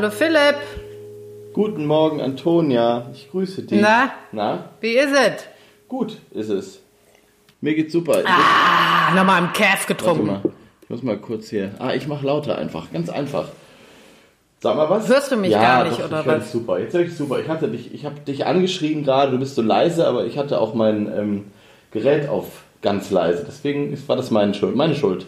Hallo Philipp. Guten Morgen, Antonia. Ich grüße dich. Na? Na? Wie ist es? Gut ist es. Mir geht's super. Ah, nochmal im Calf Warte getrunken. mal. Ich muss mal kurz hier. Ah, ich mach lauter einfach. Ganz einfach. Sag mal was. Hörst du mich ja, gar nicht, doch, oder ich was? dich super. Jetzt höre ich super. Ich hatte dich, ich habe dich angeschrien gerade. Du bist so leise, aber ich hatte auch mein ähm, Gerät auf ganz leise. Deswegen war das meine Schuld. Meine Schuld.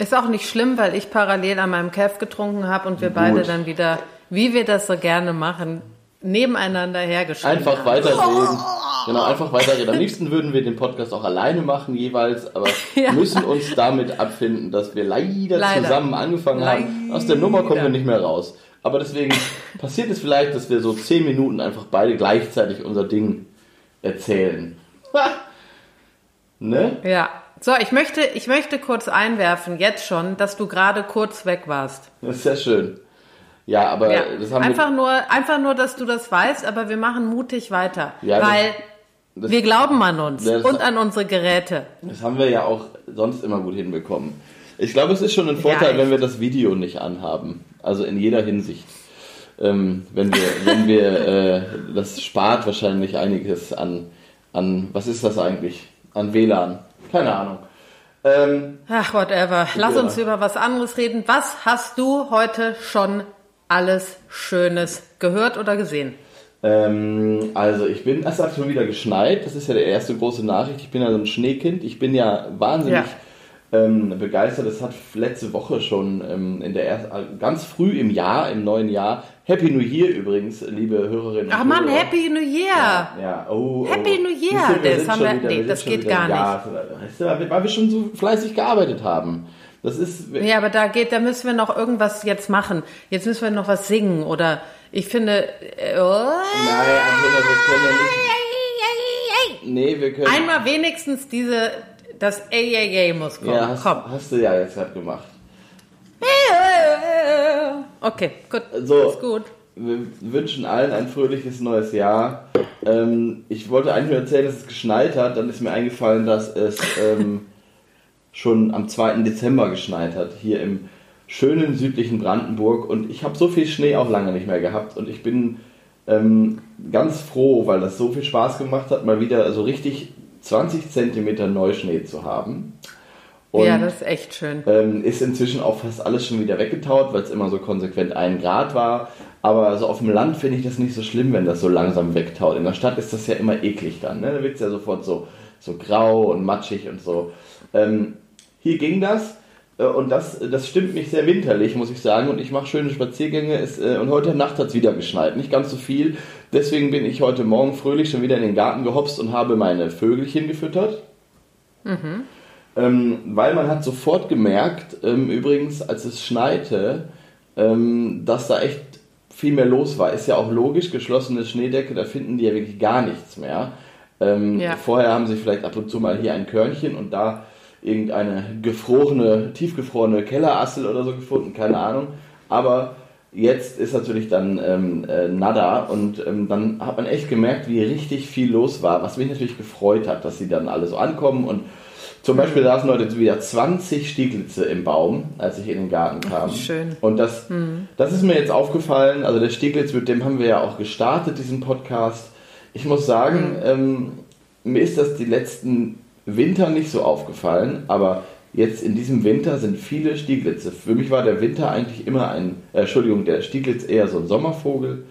Ist auch nicht schlimm, weil ich parallel an meinem Calf getrunken habe und wir Gut. beide dann wieder, wie wir das so gerne machen, nebeneinander hergeschrieben Einfach haben. weiterreden. Genau, einfach weiterreden. Am liebsten würden wir den Podcast auch alleine machen jeweils, aber Ja. müssen uns damit abfinden, dass wir leider, Leider. zusammen angefangen haben. Aus der Nummer kommen wir nicht mehr raus. Aber deswegen passiert es vielleicht, dass wir so zehn Minuten einfach beide gleichzeitig unser Ding erzählen. ne? Ja. So, ich möchte, ich möchte kurz einwerfen, jetzt schon, dass du gerade kurz weg warst. Das ist sehr schön. Ja, aber Ja. das haben Einfach wir. nur, einfach nur, dass du das weißt, aber wir machen mutig weiter. Ja, das- weil Das, wir glauben an uns Das- und an unsere Geräte. das haben wir ja auch sonst immer gut hinbekommen. Ich glaube, es ist schon ein Vorteil, echt. wenn wir das Video nicht anhaben. Also in jeder Hinsicht. Ähm, wenn wir, wenn wir, äh, das spart wahrscheinlich einiges an, an, was ist das eigentlich? An WLAN. Keine Ahnung. Ähm, Ach, whatever. Lass Ja. uns über was anderes reden. Was hast du heute schon alles Schönes gehört oder gesehen? ähm, also ich bin, es hat schon wieder geschneit. Das ist ja die erste große Nachricht. Ich bin ja so ein Schneekind. Ich bin ja wahnsinnig ähm, begeistert. Es hat letzte Woche schon ähm, in der ersten, ganz früh im Jahr, im neuen Jahr, Happy New Year übrigens, liebe Hörerinnen und Ach man, Hörer. Happy New Year! Ja, oh, Happy oh. New Year, wir das haben wir- wieder- nee, das geht gar Ja, weißt du, weil wir schon so fleißig gearbeitet haben. Das ist, Ja, aber da geht, da müssen wir noch irgendwas jetzt machen. Jetzt müssen wir noch was singen oder ich finde. Äh, oh. Nein, Antonia, wir können ja nicht. Nee, wir können. Einmal wenigstens diese, das Ey, ey, ey muss kommen. ja, hast, Komm. hast du ja jetzt gerade gemacht. Okay, gut. So. Ist gut. Wir wünschen allen ein fröhliches neues Jahr. Ähm, ich wollte eigentlich nur erzählen, dass es geschneit hat. Dann ist mir eingefallen, dass es ähm, schon am 2. Dezember geschneit hat, hier im schönen südlichen Brandenburg. Und ich habe so viel Schnee auch lange nicht mehr gehabt. Und ich bin ähm, ganz froh, weil das so viel Spaß gemacht hat, mal wieder so richtig 20 Zentimeter Neuschnee zu haben. Und ja, das ist echt schön. ähm, ist inzwischen auch fast alles schon wieder weggetaut, weil es immer so konsequent ein Grad war. Aber so auf dem Land finde ich das nicht so schlimm, wenn das so langsam wegtaut. In der Stadt ist das ja immer eklig dann. Ne? Da wird es ja sofort so, so grau und matschig und so. Ähm, hier ging das. äh, Und das, das stimmt mich sehr winterlich, muss ich sagen. Und ich mache schöne Spaziergänge. Es, äh, und heute Nacht hat es wieder geschneit. Nicht ganz so viel. Deswegen bin ich heute Morgen fröhlich schon wieder in den Garten gehopst und habe meine Vögelchen gefüttert. Ähm, weil man hat sofort gemerkt, ähm, übrigens, als es schneite, ähm, dass da echt viel mehr los war. Ist ja auch logisch, geschlossene Schneedecke, da finden die ja wirklich gar nichts mehr. Ähm, Ja. Vorher haben sie vielleicht ab und zu mal hier ein Körnchen und da irgendeine gefrorene, tiefgefrorene Kellerassel oder so gefunden, keine Ahnung. Aber jetzt ist natürlich dann ähm, äh, nada und ähm, dann hat man echt gemerkt, wie richtig viel los war, was mich natürlich gefreut hat, dass sie dann alle so ankommen und zum Beispiel saßen heute wieder 20 Stieglitze im Baum, als ich in den Garten kam. schön. Und das, das ist mir jetzt aufgefallen. Also der Stieglitz, mit dem haben wir ja auch gestartet, diesen Podcast. Ich muss sagen, ähm, mir ist das die letzten Winter nicht so aufgefallen, aber jetzt in diesem Winter sind viele Stieglitze. Für mich war der Winter eigentlich immer ein, äh, Entschuldigung, der Stieglitz eher so ein Sommervogel.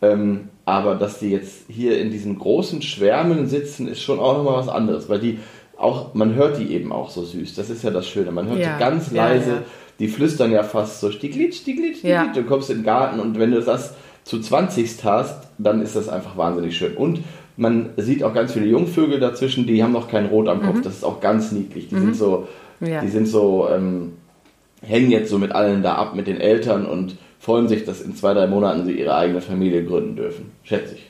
Ähm, aber dass die jetzt hier in diesen großen Schwärmen sitzen, ist schon auch nochmal was anderes, weil die auch, man hört die eben auch so süß. Das ist ja das Schöne. Man hört Ja, sie ganz ja, leise, ja. die flüstern ja fast so Stieglitz, Stieglitz, Stieglitz. Ja. Du kommst in den Garten und wenn du das zu 20 hast, dann ist das einfach wahnsinnig schön. Und man sieht auch ganz viele Jungvögel dazwischen, die haben noch kein Rot am Kopf. Das ist auch ganz niedlich. Die sind so, Mhm. Ja. die sind so, ähm, hängen jetzt so mit allen da ab, mit den Eltern und freuen sich, dass in zwei, drei Monaten sie ihre eigene Familie gründen dürfen. Schätze ich.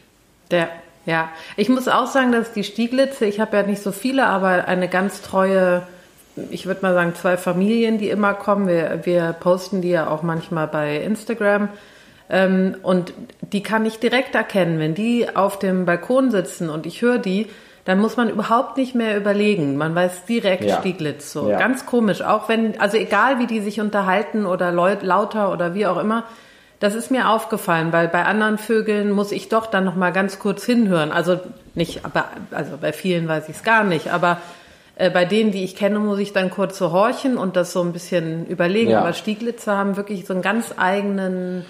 Der, ja, ich muss auch sagen, dass die Stieglitze, ich habe ja nicht so viele, aber eine ganz treue, ich würde mal sagen, zwei Familien, die immer kommen. Wir, wir posten die ja auch manchmal bei Instagram. Ähm, und die kann ich direkt erkennen. Wenn die auf dem Balkon sitzen und ich höre die, dann muss man überhaupt nicht mehr überlegen. Man weiß direkt Ja. Stieglitz. So Ja. ganz komisch. Auch wenn, also egal wie die sich unterhalten oder laut, lauter oder wie auch immer, Das ist mir aufgefallen, weil bei anderen Vögeln muss ich doch dann noch mal ganz kurz hinhören. Also nicht, aber also bei vielen weiß ich es gar nicht, aber äh, bei denen, die ich kenne, muss ich dann kurz so horchen und das so ein bisschen überlegen. Ja. Aber Stieglitzer haben wirklich so einen ganz eigenen,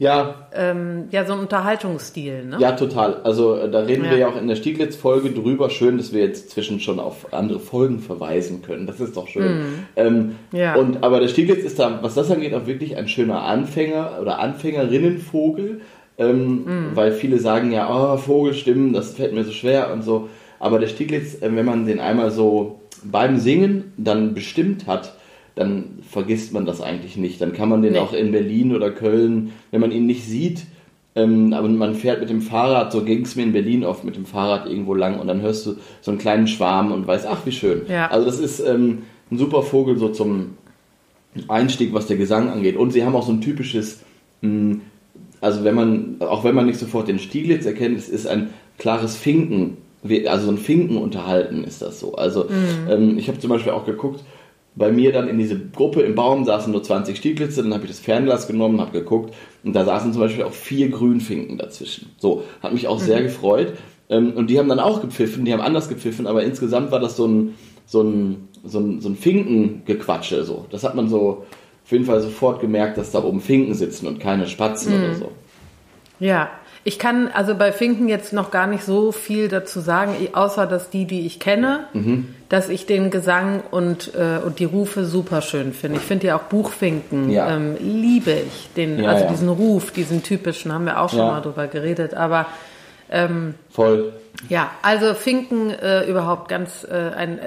Ja, ähm, ja, so einen Unterhaltungsstil. Ne? ja, total. Also äh, da reden Ja. wir ja auch in der Stieglitz-Folge drüber. Schön, dass wir jetzt zwischen schon auf andere Folgen verweisen können. Das ist doch schön. Ähm, Mhm. Ja. Und, aber der Stieglitz ist da, was das angeht, auch wirklich ein schöner Anfänger oder Anfängerinnenvogel. Ähm, Mhm. Weil viele sagen ja, oh, Vogelstimmen, das fällt mir so schwer und so. Aber der Stieglitz, äh, wenn man den einmal so beim Singen dann bestimmt hat, dann vergisst man das eigentlich nicht. Dann kann man den Nee. auch in Berlin oder Köln, wenn man ihn nicht sieht, ähm, aber man fährt mit dem Fahrrad, so ging es mir in Berlin oft mit dem Fahrrad irgendwo lang und dann hörst du so einen kleinen Schwarm und weißt, ach wie schön. Ja. Also das ist ähm, ein super Vogel so zum Einstieg, was der Gesang angeht. Und sie haben auch so ein typisches, mh, also wenn man, auch wenn man nicht sofort den Stieglitz erkennt, es ist ein klares Finken, also so ein Finken unterhalten ist das so. Also ähm, ich habe zum Beispiel auch geguckt, bei mir dann in diese Gruppe im Baum saßen nur 20 Stieglitze, dann habe ich das Fernglas genommen, habe geguckt und da saßen zum Beispiel auch vier Grünfinken dazwischen. So, hat mich auch sehr gefreut. Ähm, und die haben dann auch gepfiffen, die haben anders gepfiffen, aber insgesamt war das so ein, so ein, so ein, so ein Finkengequatsche. So. Das hat man so auf jeden Fall sofort gemerkt, dass da oben Finken sitzen und keine Spatzen oder so. Ja, ich kann also bei Finken jetzt noch gar nicht so viel dazu sagen, außer dass die, die ich kenne, Mhm. dass ich den Gesang und, äh, und die Rufe super schön finde. Ich finde ja auch Buchfinken, Ja. ähm, liebe ich. Den, Ja, also ja. diesen Ruf, diesen typischen, haben wir auch schon Ja. mal drüber geredet. Aber ähm, Voll. ja, also Finken äh, überhaupt ganz äh, ein.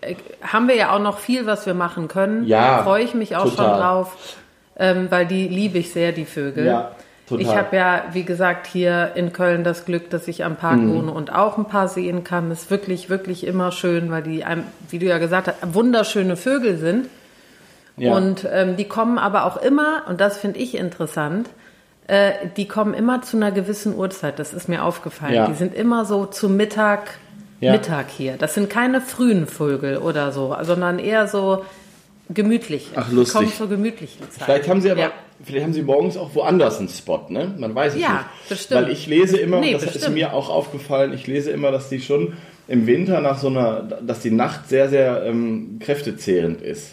Äh, haben wir ja auch noch viel, was wir machen können. Ja, Freue ich mich auch schon total. drauf, ähm, weil die liebe ich sehr, die Vögel. Ja, total. Ich habe ja, wie gesagt, hier in Köln das Glück, dass ich am Park Mhm. wohne und auch ein paar sehen kann. Ist wirklich, wirklich immer schön, weil die, wie du ja gesagt hast, wunderschöne Vögel sind. Ja. Und ähm, die kommen aber auch immer, und das finde ich interessant, äh, die kommen immer zu einer gewissen Uhrzeit. Das ist mir aufgefallen. Ja. Die sind immer so zu Mittag, Ja. Mittag hier. Das sind keine frühen Vögel oder so, sondern eher so gemütlich. Ach, lustig. Kommen zur gemütlichen Zeit. Vielleicht haben sie aber, Ja. vielleicht haben sie morgens auch woanders einen Spot, ne? Man weiß es Ja, nicht. bestimmt. Weil ich lese immer, Nee, das ist bestimmt. mir auch aufgefallen, ich lese immer, dass die schon im Winter nach so einer, dass die Nacht sehr, sehr ähm, kräftezehrend ist.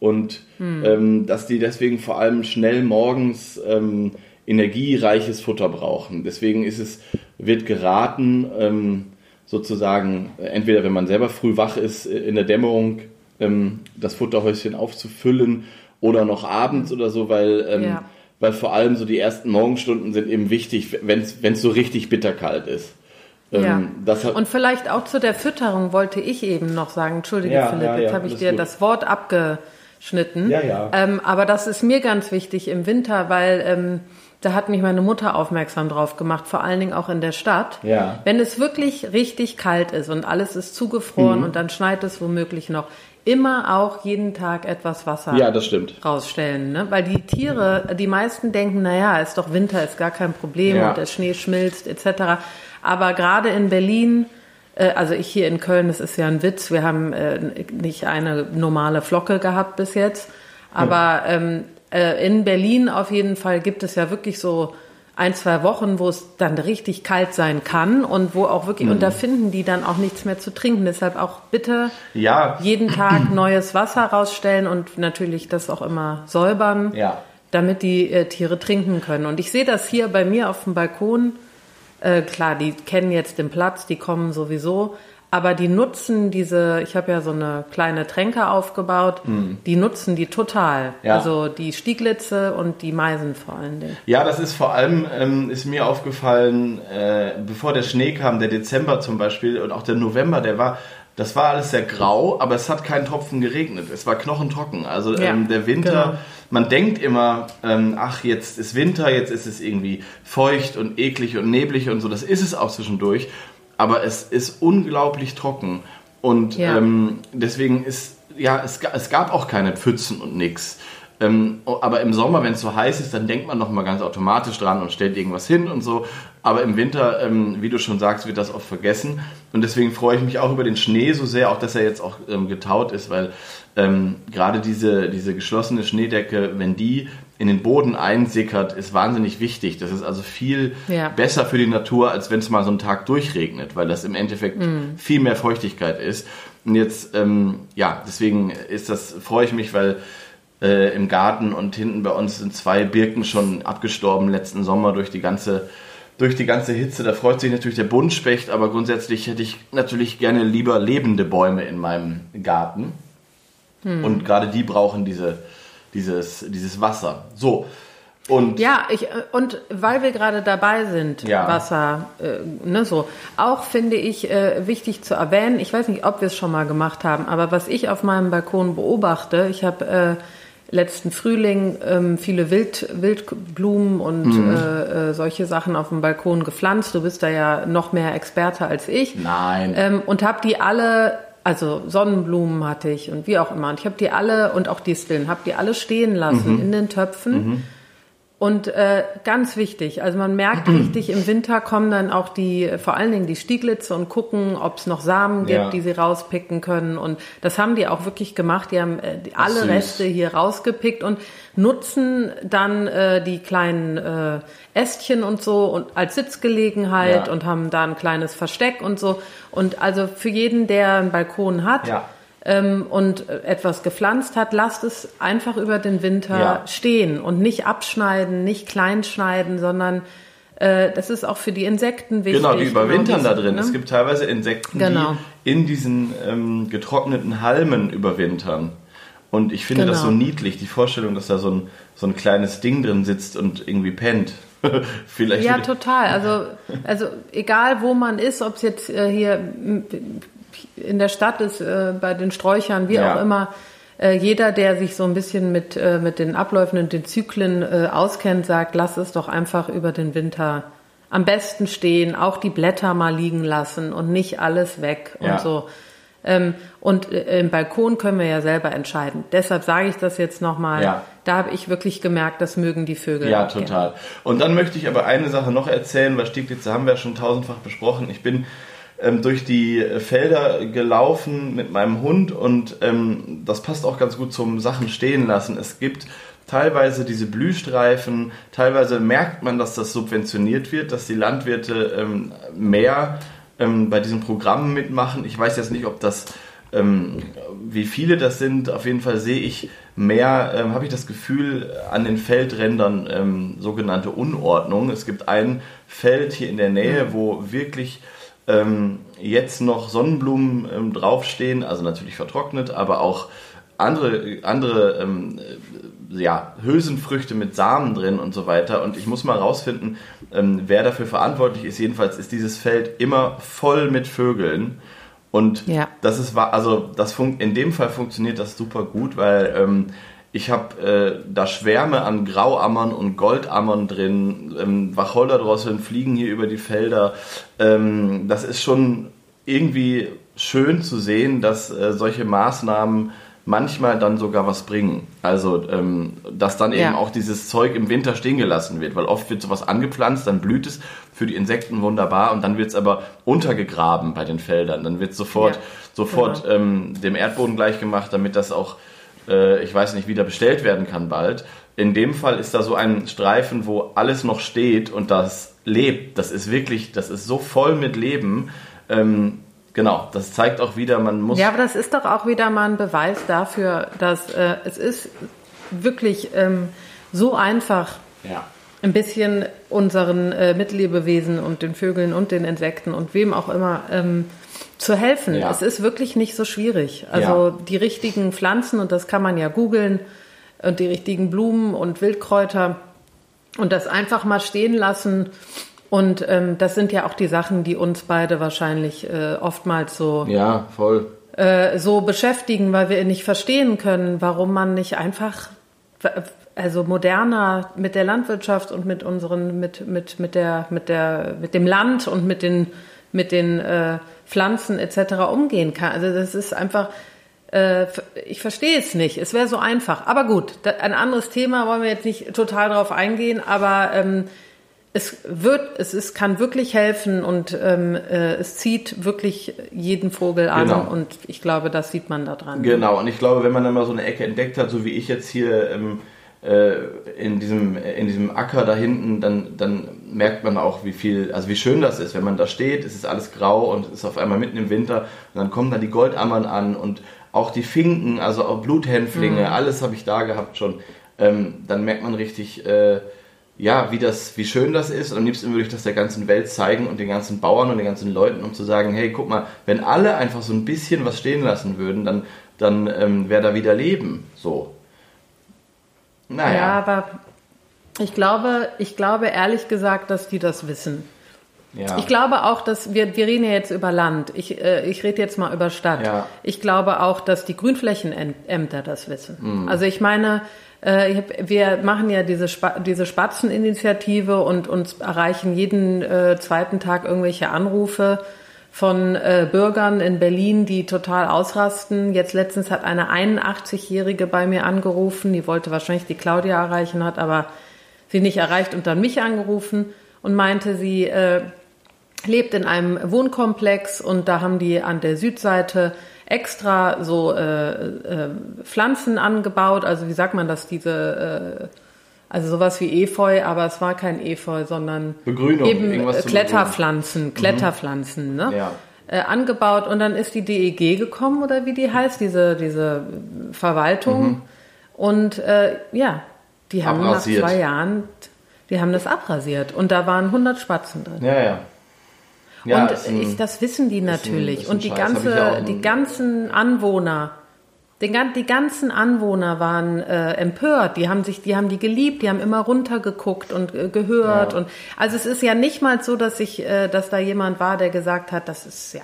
Und Hm. ähm, dass die deswegen vor allem schnell morgens ähm, energiereiches Futter brauchen. Deswegen ist es, wird geraten, ähm, sozusagen, äh, entweder wenn man selber früh wach ist, äh, in der Dämmerung ähm, das Futterhäuschen aufzufüllen oder noch abends oder so, weil, ähm, Ja. weil vor allem so die ersten Morgenstunden sind eben wichtig, wenn es so richtig bitterkalt ist. Ähm, Ja. das hat, Und vielleicht auch zu der Fütterung wollte ich eben noch sagen, entschuldige Ja, Philipp, ja, jetzt ja, habe ich dir gut. das Wort abgeschnitten. Ja, ja. Ähm, aber das ist mir ganz wichtig im Winter, weil ähm, da hat mich meine Mutter aufmerksam drauf gemacht, vor allen Dingen auch in der Stadt. Ja. Wenn es wirklich richtig kalt ist und alles ist zugefroren Mhm. und dann schneit es womöglich noch, immer auch jeden Tag etwas Wasser ja, das stimmt. rausstellen, ne? Weil die Tiere, die meisten denken, naja, ist doch Winter, ist gar kein Problem Ja. und der Schnee schmilzt etc. Aber gerade in Berlin, äh, also ich hier in Köln, das ist ja ein Witz, wir haben äh, nicht eine normale Flocke gehabt bis jetzt, aber äh, in Berlin auf jeden Fall gibt es ja wirklich so ein, zwei Wochen, wo es dann richtig kalt sein kann und wo auch wirklich, und da finden die dann auch nichts mehr zu trinken. Deshalb auch bitte Ja, jeden Tag neues Wasser rausstellen und natürlich das auch immer säubern, Ja. damit die äh, Tiere trinken können. Und ich sehe das hier bei mir auf dem Balkon. Äh, klar, die kennen jetzt den Platz, die kommen sowieso, aber die nutzen diese, ich habe ja so eine kleine Tränke aufgebaut, die nutzen die total. Ja. Also die Stieglitze und die Meisen vor allen Dingen. Ja, das ist vor allem, ähm, ist mir aufgefallen, äh, bevor der Schnee kam, der Dezember zum Beispiel und auch der November, der war, das war alles sehr grau, aber es hat keinen Tropfen geregnet. Es war knochentrocken. Also Ja, ähm, der Winter, genau. man denkt immer, ähm, ach, jetzt ist Winter, jetzt ist es irgendwie feucht und eklig und neblig und so. Das ist es auch zwischendurch, aber es ist unglaublich trocken. Und Ja. ähm, deswegen ist, ja, es, es gab auch keine Pfützen und nix. Ähm, aber im Sommer, wenn es so heiß ist, dann denkt man noch mal ganz automatisch dran und stellt irgendwas hin und so. Aber im Winter, ähm, wie du schon sagst, wird das oft vergessen. Und deswegen freue ich mich auch über den Schnee so sehr, auch dass er jetzt auch ähm, getaut ist, weil ähm, gerade diese, diese geschlossene Schneedecke, wenn die in den Boden einsickert, ist wahnsinnig wichtig. Das ist also viel Ja. besser für die Natur, als wenn es mal so einen Tag durchregnet, weil das im Endeffekt Mhm. viel mehr Feuchtigkeit ist. Und jetzt, ähm, ja, deswegen ist das, freue ich mich, weil äh, im Garten und hinten bei uns sind zwei Birken schon abgestorben letzten Sommer durch die ganze durch die ganze Hitze. Da freut sich natürlich der Buntspecht, aber grundsätzlich hätte ich natürlich gerne lieber lebende Bäume in meinem Garten. Hm. Und gerade die brauchen diese, dieses, dieses Wasser. So. Und Ja, ich, äh, und weil wir gerade dabei sind, Ja. Wasser, äh, ne, so, auch finde ich äh, wichtig zu erwähnen, ich weiß nicht, ob wir es schon mal gemacht haben, aber was ich auf meinem Balkon beobachte, ich habe äh, letzten Frühling ähm, viele Wild, Wildblumen und Mhm. äh, äh, solche Sachen auf dem Balkon gepflanzt. Du bist da ja noch mehr Experte als ich. Nein. Ähm, und habe die alle, also Sonnenblumen hatte ich und wie auch immer. Und ich habe die alle und auch Disteln, habe die alle stehen lassen Mhm. in den Töpfen. Und äh, ganz wichtig, also man merkt richtig, im Winter kommen dann auch die, vor allen Dingen die Stieglitze und gucken, ob es noch Samen gibt, Ja. die sie rauspicken können. Und das haben die auch wirklich gemacht. Die haben äh, die, alle süß. Reste hier rausgepickt und nutzen dann äh, die kleinen äh, Ästchen und so und als Sitzgelegenheit Ja. und haben da ein kleines Versteck und so. Und also für jeden, der einen Balkon hat, Ja. Ähm, und äh, etwas gepflanzt hat, lasst es einfach über den Winter Ja. stehen und nicht abschneiden, nicht kleinschneiden, sondern äh, das ist auch für die Insekten wichtig. Genau, die überwintern diese, da drin. ne? Es gibt teilweise Insekten, Genau. die in diesen ähm, getrockneten Halmen überwintern. Und ich finde das so Genau. niedlich, die Vorstellung, dass da so ein, so ein kleines Ding drin sitzt und irgendwie pennt. Vielleicht Ja, total. Also, also egal wo man ist, ob es jetzt äh, hier in der Stadt ist, äh, bei den Sträuchern, wie Ja. auch immer, äh, jeder, der sich so ein bisschen mit, äh, mit den Abläufen und den Zyklen äh, auskennt, sagt, lass es doch einfach über den Winter am besten stehen, auch die Blätter mal liegen lassen und nicht alles weg Ja. und so. Ähm, und äh, im Balkon können wir ja selber entscheiden. Deshalb sage ich das jetzt nochmal. Ja. Da habe ich wirklich gemerkt, das mögen die Vögel. Ja, auch gerne. total. Und dann möchte ich aber eine Sache noch erzählen, weil Stieglitze haben wir ja schon tausendfach besprochen. Ich bin ähm, durch die Felder gelaufen mit meinem Hund und ähm, das passt auch ganz gut zum Sachen stehen lassen. Es gibt teilweise diese Blühstreifen, teilweise merkt man, dass das subventioniert wird, dass die Landwirte ähm, mehr ähm, bei diesen Programmen mitmachen. Ich weiß jetzt nicht, ob das ähm, wie viele das sind, auf jeden Fall sehe ich mehr, ähm, habe ich das Gefühl, an den Feldrändern ähm, sogenannte Unordnung. Es gibt ein Feld hier in der Nähe, wo wirklich ähm, jetzt noch Sonnenblumen ähm, draufstehen, also natürlich vertrocknet, aber auch andere, andere ähm, äh, ja, Hülsenfrüchte mit Samen drin und so weiter. Und ich muss mal rausfinden, ähm, wer dafür verantwortlich ist. Jedenfalls ist dieses Feld immer voll mit Vögeln. Und Ja. das ist also das fun in dem Fall funktioniert das super gut, weil ähm, ich habe äh, da Schwärme an Grauammern und Goldammern drin, ähm, Wacholderdrosseln fliegen hier über die Felder. Ähm, das ist schon irgendwie schön zu sehen, dass äh, solche Maßnahmen manchmal dann sogar was bringen. Also, ähm, dass dann eben Ja. auch dieses Zeug im Winter stehen gelassen wird, weil oft wird sowas angepflanzt, dann blüht es für die Insekten wunderbar und dann wird es aber untergegraben bei den Feldern. Dann wird sofort, Ja, sofort genau. ähm, dem Erdboden gleich gemacht, damit das auch, äh, ich weiß nicht, wieder bestellt werden kann bald. In dem Fall ist da so ein Streifen, wo alles noch steht und das lebt. Das ist wirklich, das ist so voll mit Leben. Ähm, genau, das zeigt auch wieder, man muss. Ja, aber das ist doch auch wieder mal ein Beweis dafür, dass äh, es ist wirklich ähm, so einfach, ja. Ein bisschen unseren äh, Mitlebewesen und den Vögeln und den Insekten und wem auch immer ähm, zu helfen. Ja. Es ist wirklich nicht so schwierig. Also Ja. die richtigen Pflanzen, und das kann man ja googeln, und die richtigen Blumen und Wildkräuter und das einfach mal stehen lassen. Und ähm, das sind ja auch die Sachen, die uns beide wahrscheinlich äh, oftmals so Ja, voll. äh, so beschäftigen, weil wir nicht verstehen können, warum man nicht einfach also moderner mit der Landwirtschaft und mit unseren mit mit mit der mit der mit dem Land und mit den mit den äh, Pflanzen etc. umgehen kann. Also das ist einfach äh, ich verstehe es nicht. Es wäre so einfach. Aber gut, da, ein anderes Thema wollen wir jetzt nicht total drauf eingehen, aber ähm, es wird, es ist, kann wirklich helfen und ähm, äh, es zieht wirklich jeden Vogel an Genau. und ich glaube, das sieht man da dran. Genau, und ich glaube, wenn man dann mal so eine Ecke entdeckt hat, so wie ich jetzt hier ähm, äh, in, diesem, in diesem Acker da hinten, dann, dann merkt man auch, wie viel, also wie schön das ist. Wenn man da steht, es ist alles grau und es ist auf einmal mitten im Winter und dann kommen da die Goldammern an und auch die Finken, also auch Bluthänflinge, mhm. alles habe ich da gehabt schon. Ähm, dann merkt man richtig, äh, ja, wie das, wie schön das ist. Und am liebsten würde ich das der ganzen Welt zeigen und den ganzen Bauern und den ganzen Leuten, um zu sagen, hey, guck mal, wenn alle einfach so ein bisschen was stehen lassen würden, dann, dann ähm, wäre da wieder Leben. So. Naja. Ja, aber ich glaube, ich glaube ehrlich gesagt, dass die das wissen. Ja. Ich glaube auch, dass wir, wir reden ja jetzt über Land. Ich, äh, ich rede jetzt mal über Stadt. Ja. Ich glaube auch, dass die Grünflächenämter das wissen. Mhm. Also ich meine, äh, wir machen ja diese, Sp diese Spatzeninitiative und uns erreichen jeden äh, zweiten Tag irgendwelche Anrufe von äh, Bürgern in Berlin, die total ausrasten. Jetzt letztens hat eine 81-Jährige bei mir angerufen, die wollte wahrscheinlich die Claudia erreichen, hat aber sie nicht erreicht und dann mich angerufen und meinte, sie äh, lebt in einem Wohnkomplex und da haben die an der Südseite extra so äh, äh, Pflanzen angebaut. Also wie sagt man das, diese, äh, also sowas wie Efeu, aber es war kein Efeu, sondern Begrünung, eben Kletterpflanzen, mhm. Kletterpflanzen, ne? Ja. Äh, angebaut und dann ist die DEG gekommen oder wie die heißt, diese, diese Verwaltung. Mhm. Und äh, ja, die haben abrasiert. nach zwei Jahren, die haben das abrasiert und da waren 100 Spatzen drin. Ja, ja. Ja, und ein, ich, das wissen die natürlich. Ein, und die, ganze, die ganzen Anwohner, den, die ganzen Anwohner waren äh, empört. Die haben sich, die haben die geliebt, die haben immer runtergeguckt und äh, gehört. Ja. Und also es ist ja nicht mal so, dass ich, äh, dass da jemand war, der gesagt hat, das ist ja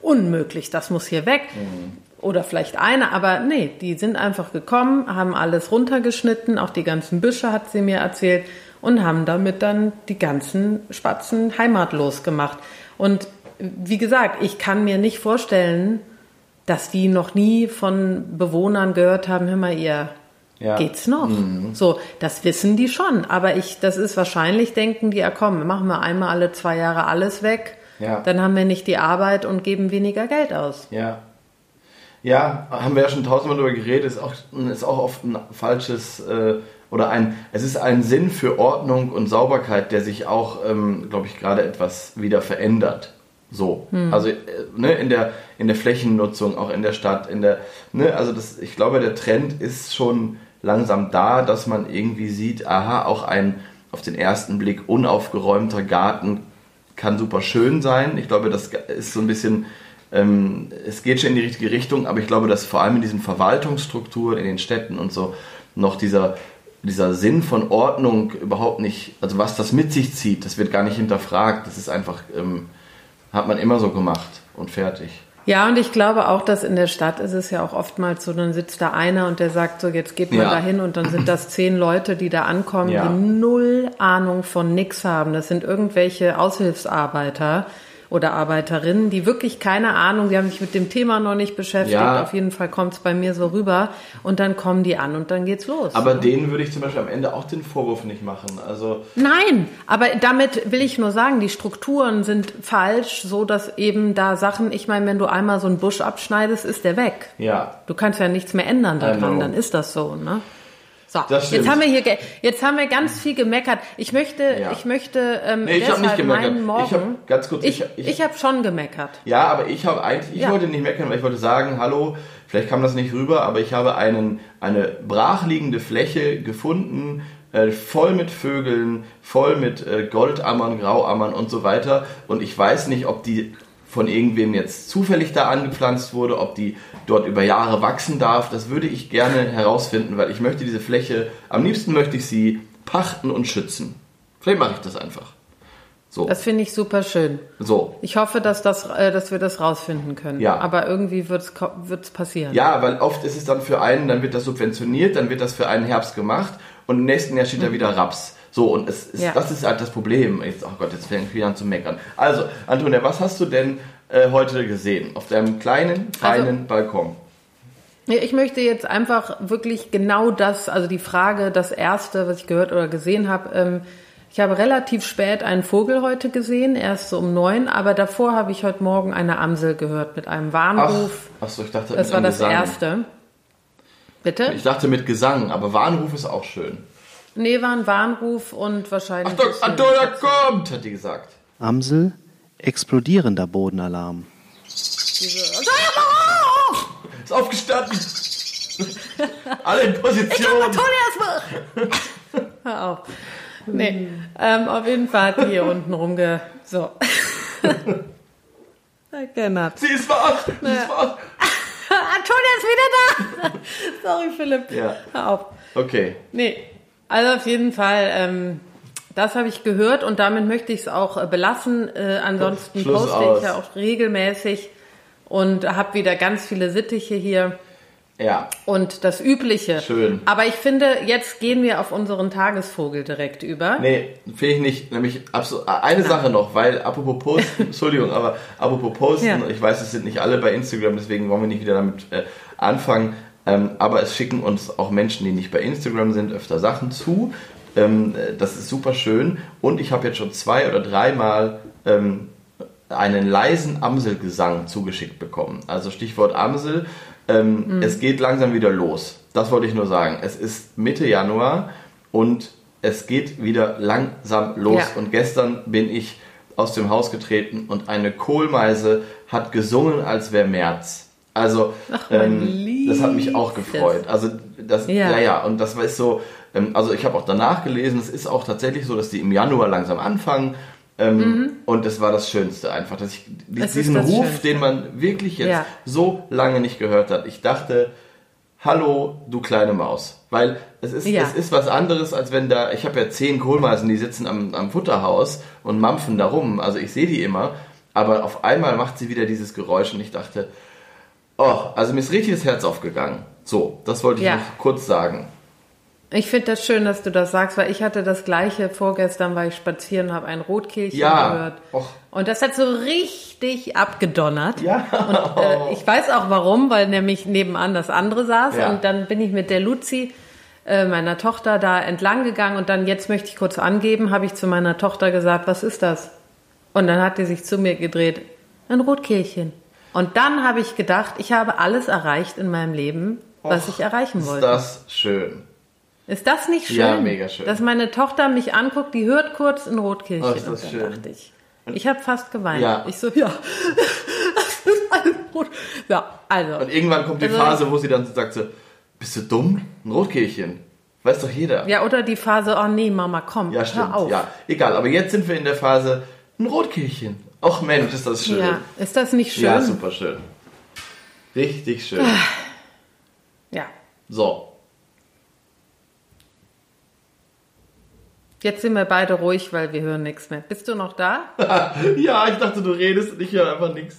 unmöglich, das muss hier weg. Mhm. Oder vielleicht einer, aber nee, die sind einfach gekommen, haben alles runtergeschnitten, auch die ganzen Büsche hat sie mir erzählt und haben damit dann die ganzen Spatzen heimatlos gemacht. Und wie gesagt, ich kann mir nicht vorstellen, dass die noch nie von Bewohnern gehört haben, hör mal, ihr ja. geht's noch? Mhm. So, das wissen die schon. Aber ich, das ist wahrscheinlich, denken die, ja komm, machen wir einmal alle zwei Jahre alles weg. Ja. Dann haben wir nicht die Arbeit und geben weniger Geld aus. Ja. Ja, haben wir ja schon tausendmal darüber geredet, ist auch, ist auch oft ein falsches äh, oder ein, es ist ein Sinn für Ordnung und Sauberkeit, der sich auch, ähm, glaube ich, gerade etwas wieder verändert. So. Hm. Also äh, ne, in, der, in der Flächennutzung, auch in der Stadt, in der, ne, also das, ich glaube, der Trend ist schon langsam da, dass man irgendwie sieht, aha, auch ein auf den ersten Blick unaufgeräumter Garten kann super schön sein. Ich glaube, das ist so ein bisschen, ähm, es geht schon in die richtige Richtung, aber ich glaube, dass vor allem in diesen Verwaltungsstrukturen, in den Städten und so noch dieser dieser Sinn von Ordnung überhaupt nicht, also was das mit sich zieht, das wird gar nicht hinterfragt. Das ist einfach, ähm, hat man immer so gemacht und fertig. Ja, und ich glaube auch, dass in der Stadt ist es ja auch oftmals so, dann sitzt da einer und der sagt so, jetzt geht man ja. da hin und dann sind das zehn Leute, die da ankommen, ja. die null Ahnung von nix haben. Das sind irgendwelche Aushilfsarbeiter oder Arbeiterinnen, die wirklich keine Ahnung, die haben sich mit dem Thema noch nicht beschäftigt. Ja. Auf jeden Fall kommt es bei mir so rüber und dann kommen die an und dann geht's los. Aber ne? denen würde ich zum Beispiel am Ende auch den Vorwurf nicht machen. Also Nein, aber damit will ich nur sagen, die Strukturen sind falsch, so dass eben da Sachen, ich meine, wenn du einmal so einen Busch abschneidest, ist der weg. Ja. Du kannst ja nichts mehr ändern daran, dann ist das so, ne? So, jetzt haben wir hier, jetzt haben wir ganz viel gemeckert. Ich möchte, ja. ich möchte ähm, nee, ich deshalb nicht gemeckert. meinen Morgen. Ich hab, ganz kurz, ich, ich, ich habe schon gemeckert. Ja, aber ich habe eigentlich, ich ja. wollte nicht meckern, weil ich wollte sagen, hallo, vielleicht kam das nicht rüber, aber ich habe einen, eine brachliegende Fläche gefunden, äh, voll mit Vögeln, voll mit äh, Goldammern, Grauammern und so weiter. Und ich weiß nicht, ob die von irgendwem jetzt zufällig da angepflanzt wurde, ob die dort über Jahre wachsen darf, das würde ich gerne herausfinden, weil ich möchte diese Fläche, am liebsten möchte ich sie pachten und schützen. Vielleicht mache ich das einfach. So. Das finde ich super schön. So. Ich hoffe, dass, das, äh, dass wir das rausfinden können. Ja. Aber irgendwie wird es passieren. Ja, weil oft ist es dann für einen, dann wird das subventioniert, dann wird das für einen Herbst gemacht und im nächsten Jahr steht mhm. da wieder Raps. So, und es ist, ja. das ist halt das Problem. Jetzt, oh Gott, jetzt fängt wieder an zu meckern. Also, Antonia, was hast du denn äh, heute gesehen auf deinem kleinen, feinen also, Balkon? Ich möchte jetzt einfach wirklich genau das, also die Frage, das erste, was ich gehört oder gesehen habe. Ähm, ich habe relativ spät einen Vogel heute gesehen, erst so um neun, aber davor habe ich heute Morgen eine Amsel gehört mit einem Warnruf. Ach, ach so, ich dachte, das war das Gesang. erste. Bitte? Ich dachte mit Gesang, aber Warnruf ist auch schön. Nee, war ein Warnruf und wahrscheinlich. Achtung, Antonia kommt, hat die gesagt. Amsel, explodierender Bodenalarm. Diese, Ist aufgestanden. Alle in Position. Antonia ist wach! Hör auf. Nee, ähm, auf jeden Fall hat die hier unten rumge... So. Erinnert. Sie ist wach. Sie ist wach. Antonia ist wieder da! Sorry, Philipp. Ja. Hör auf. Okay. Nee, also auf jeden Fall, ähm, das habe ich gehört und damit möchte ich es auch äh, belassen. Äh, ansonsten Schluss poste aus. ich ja auch regelmäßig und habe wieder ganz viele Sittiche hier Ja. und das Übliche. Schön. Aber ich finde, jetzt gehen wir auf unseren Tagesvogel direkt über. Nee, finde ich nicht. Nämlich absolut. Eine Sache noch, weil apropos Posten, Entschuldigung, aber apropos Posten, Ja. ich weiß, es sind nicht alle bei Instagram, deswegen wollen wir nicht wieder damit äh, anfangen. Ähm, aber es schicken uns auch Menschen, die nicht bei Instagram sind, öfter Sachen zu. Ähm, äh, das ist super schön. Und ich habe jetzt schon zwei oder dreimal ähm, einen leisen Amselgesang zugeschickt bekommen. Also Stichwort Amsel. Ähm, Es geht langsam wieder los. Das wollte ich nur sagen. Es ist Mitte Januar und es geht wieder langsam los. Ja. Und gestern bin ich aus dem Haus getreten und eine Kohlmeise hat gesungen, als wäre März. Also Ach, mein ähm, das hat mich auch gefreut. Also das, ja, Ja. ja, und das war so. Ähm, also ich habe auch danach gelesen. Es ist auch tatsächlich so, dass die im Januar langsam anfangen. Ähm, Und das war das Schönste einfach, dass ich Mhm. Ist diesen das Ruf, Schönste. den man wirklich jetzt Ja. so lange nicht gehört hat. Ich dachte, hallo, du kleine Maus. Weil es ist, Ja. es ist was anderes, als wenn da, ich habe ja zehn Kohlmeisen, die sitzen am, am Futterhaus und mampfen da rum. Also ich sehe die immer. Aber auf einmal macht sie wieder dieses Geräusch und ich dachte, oh, also mir ist richtig das Herz aufgegangen. So, das wollte ich Ja. noch kurz sagen. Ich finde das schön, dass du das sagst, weil ich hatte das gleiche vorgestern, war ich spazieren, habe ein Rotkehlchen Ja. gehört. Och. Und das hat so richtig abgedonnert. Ja. Und äh, ich weiß auch warum, weil nämlich nebenan das andere saß. Ja. Und dann bin ich mit der Luzi, äh, meiner Tochter, da entlang gegangen. Und dann, jetzt möchte ich kurz angeben, habe ich zu meiner Tochter gesagt, was ist das? Und dann hat die sich zu mir gedreht, ein Rotkehlchen. Und dann habe ich gedacht, ich habe alles erreicht in meinem Leben, was ich erreichen Ist wollte. das schön. Ist das nicht schön? Ja, mega schön. Dass meine Tochter mich anguckt, die hört kurz ein Rotkehlchen. Oh, ist das und dann schön. dachte ich. Ich habe fast geweint. Ja. Ich so, ja. Das ist alles rot. Ja, also. Und irgendwann kommt die Also- Phase, wo sie dann sagt so, bist du dumm? Ein Rotkehlchen. Weiß doch jeder. Ja, oder die Phase, oh nee, Mama, komm, Ja, stimmt. hör auf. Ja, egal. Aber jetzt sind wir in der Phase, ein Rotkehlchen. Ach Mensch, ist das schön. Ja, ist das nicht schön? Ja, super schön. Richtig schön. Ja. So. Jetzt sind wir beide ruhig, weil wir hören nichts mehr. Bist du noch da? Ja, ich dachte, du redest und ich höre einfach nichts.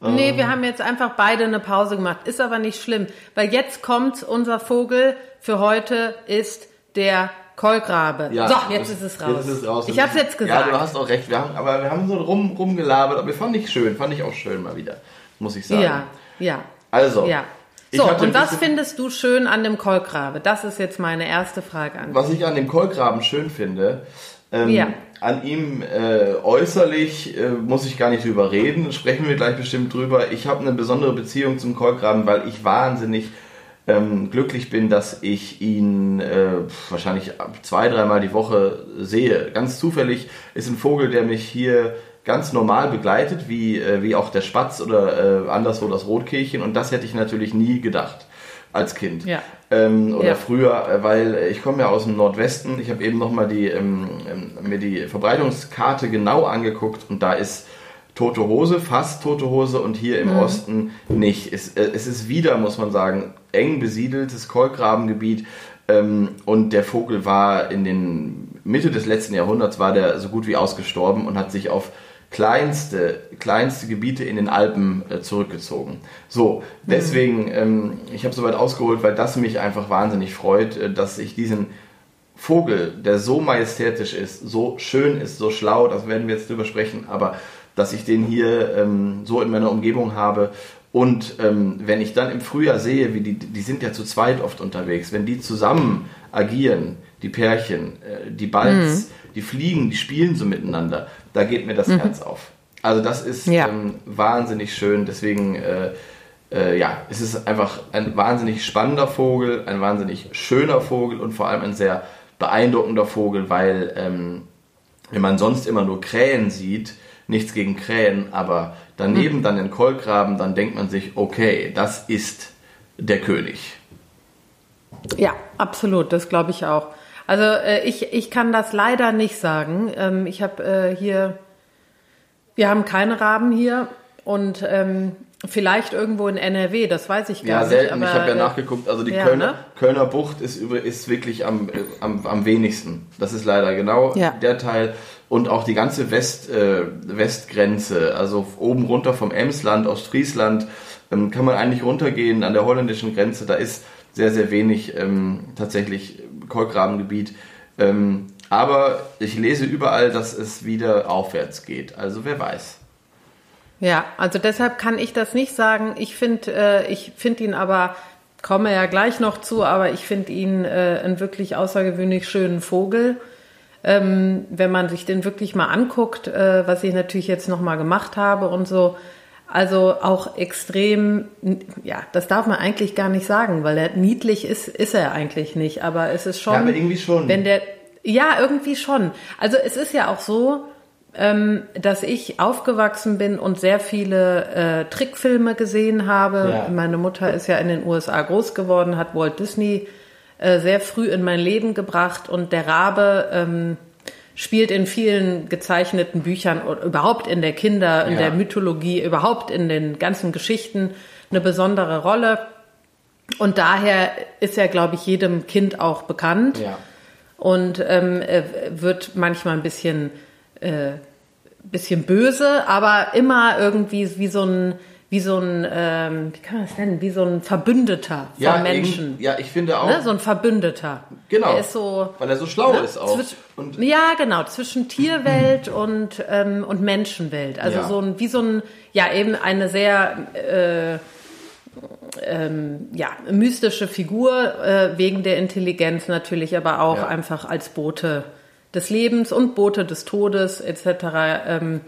Nee, wir haben jetzt einfach beide eine Pause gemacht. Ist aber nicht schlimm, weil jetzt kommt unser Vogel für heute ist der Kolkrabe. Ja, so, jetzt ist es raus. Jetzt ist es raus. Ich habe es jetzt gesagt. Ja, du hast auch recht. Wir haben, aber wir haben so rum, rumgelabert. Aber fand ich schön. Fand ich auch schön mal wieder. Muss ich sagen. Ja, ja. Also. Ja. So, und was findest du schön an dem Kolkrabe? Das ist jetzt meine erste Frage an dich. Was ich an dem Kolkraben schön finde, ähm, Ja. an ihm äh, äußerlich äh, muss ich gar nicht drüber reden, sprechen wir gleich bestimmt drüber. Ich habe eine besondere Beziehung zum Kolkraben, weil ich wahnsinnig ähm, glücklich bin, dass ich ihn äh, wahrscheinlich zwei, dreimal die Woche sehe. Ganz zufällig ist ein Vogel, der mich hier ganz normal begleitet, wie, äh, wie auch der Spatz oder äh, anderswo das Rotkehlchen. Und das hätte ich natürlich nie gedacht als Kind. Ja. Ähm, oder Ja. früher, äh, weil ich komme ja aus dem Nordwesten. Ich habe eben nochmal die, ähm, ähm, mir die Verbreitungskarte genau angeguckt und da ist tote Hose, fast tote Hose und hier im Osten nicht. Es, äh, es ist wieder, muss man sagen, eng besiedeltes Kolkrabengebiet ähm, und der Vogel war in den Mitte des letzten Jahrhunderts war der so gut wie ausgestorben und hat sich auf kleinste, kleinste Gebiete in den Alpen äh, zurückgezogen. So, deswegen, ähm, ich habe soweit ausgeholt, weil das mich einfach wahnsinnig freut, äh, dass ich diesen Vogel, der so majestätisch ist, so schön ist, so schlau, das werden wir jetzt drüber sprechen, aber dass ich den hier ähm, so in meiner Umgebung habe. Und ähm, wenn ich dann im Frühjahr sehe, wie die, die sind ja zu zweit oft unterwegs, wenn die zusammen agieren, die Pärchen, äh, die Balz, die fliegen, die spielen so miteinander, da geht mir das Herz auf. Also das ist Ja. ähm, wahnsinnig schön, deswegen äh, äh, ja, es ist einfach ein wahnsinnig spannender Vogel, ein wahnsinnig schöner Vogel und vor allem ein sehr beeindruckender Vogel, weil ähm, wenn man sonst immer nur Krähen sieht, nichts gegen Krähen, aber daneben mhm. dann den Kolkraben, dann denkt man sich, okay, das ist der König. Ja, absolut, das glaube ich auch. Also äh, ich, ich kann das leider nicht sagen. Ähm, ich habe äh, hier, wir haben keine Raben hier und ähm, vielleicht irgendwo in NRW, das weiß ich gar ja, selten. nicht. Aber, ich habe ja äh, nachgeguckt, also die ja, Kölner, ne? Kölner Bucht ist, über, ist wirklich am, am, am wenigsten. Das ist leider genau ja. der Teil. Und auch die ganze West, äh, Westgrenze, also oben runter vom Emsland, Ostfriesland, ähm, kann man eigentlich runtergehen an der holländischen Grenze. Da ist sehr, sehr wenig ähm, tatsächlich Kolkrabengebiet. Ähm, aber ich lese überall, dass es wieder aufwärts geht. Also wer weiß. Ja, also deshalb kann ich das nicht sagen. Ich finde, äh, ich finde ihn aber, komme ja gleich noch zu, aber ich finde ihn äh, einen wirklich außergewöhnlich schönen Vogel. Ähm, wenn man sich den wirklich mal anguckt, äh, was ich natürlich jetzt noch mal gemacht habe und so, also auch extrem, ja, das darf man eigentlich gar nicht sagen, weil er niedlich ist, ist er eigentlich nicht. Aber es ist schon. Ja, aber irgendwie schon. Wenn der, ja, irgendwie schon. Also es ist ja auch so, dass ich aufgewachsen bin und sehr viele äh, Trickfilme gesehen habe. Ja. Meine Mutter ist ja in den USA groß geworden, hat Walt Disney äh, sehr früh in mein Leben gebracht und der Rabe ähm, spielt in vielen gezeichneten Büchern oder überhaupt in der Kinder, in ja. der Mythologie, überhaupt in den ganzen Geschichten eine besondere Rolle. Und daher ist er, glaube ich, jedem Kind auch bekannt. Ja. Und ähm, wird manchmal ein bisschen, äh, bisschen böse, aber immer irgendwie wie so ein wie so ein, ähm, wie kann man das nennen, wie so ein Verbündeter von ja, Menschen. Ja, ich finde auch. Ne? So ein Verbündeter. Genau. Er ist so, weil er so schlau ne? ist auch. Und ja, genau, zwischen Tierwelt und, ähm, und Menschenwelt. Also ja. so ein, wie so ein, ja, eben eine sehr, äh, ähm, ja, mystische Figur, äh, wegen der Intelligenz natürlich, aber auch ja. einfach als Bote des Lebens und Bote des Todes etc. Ähm,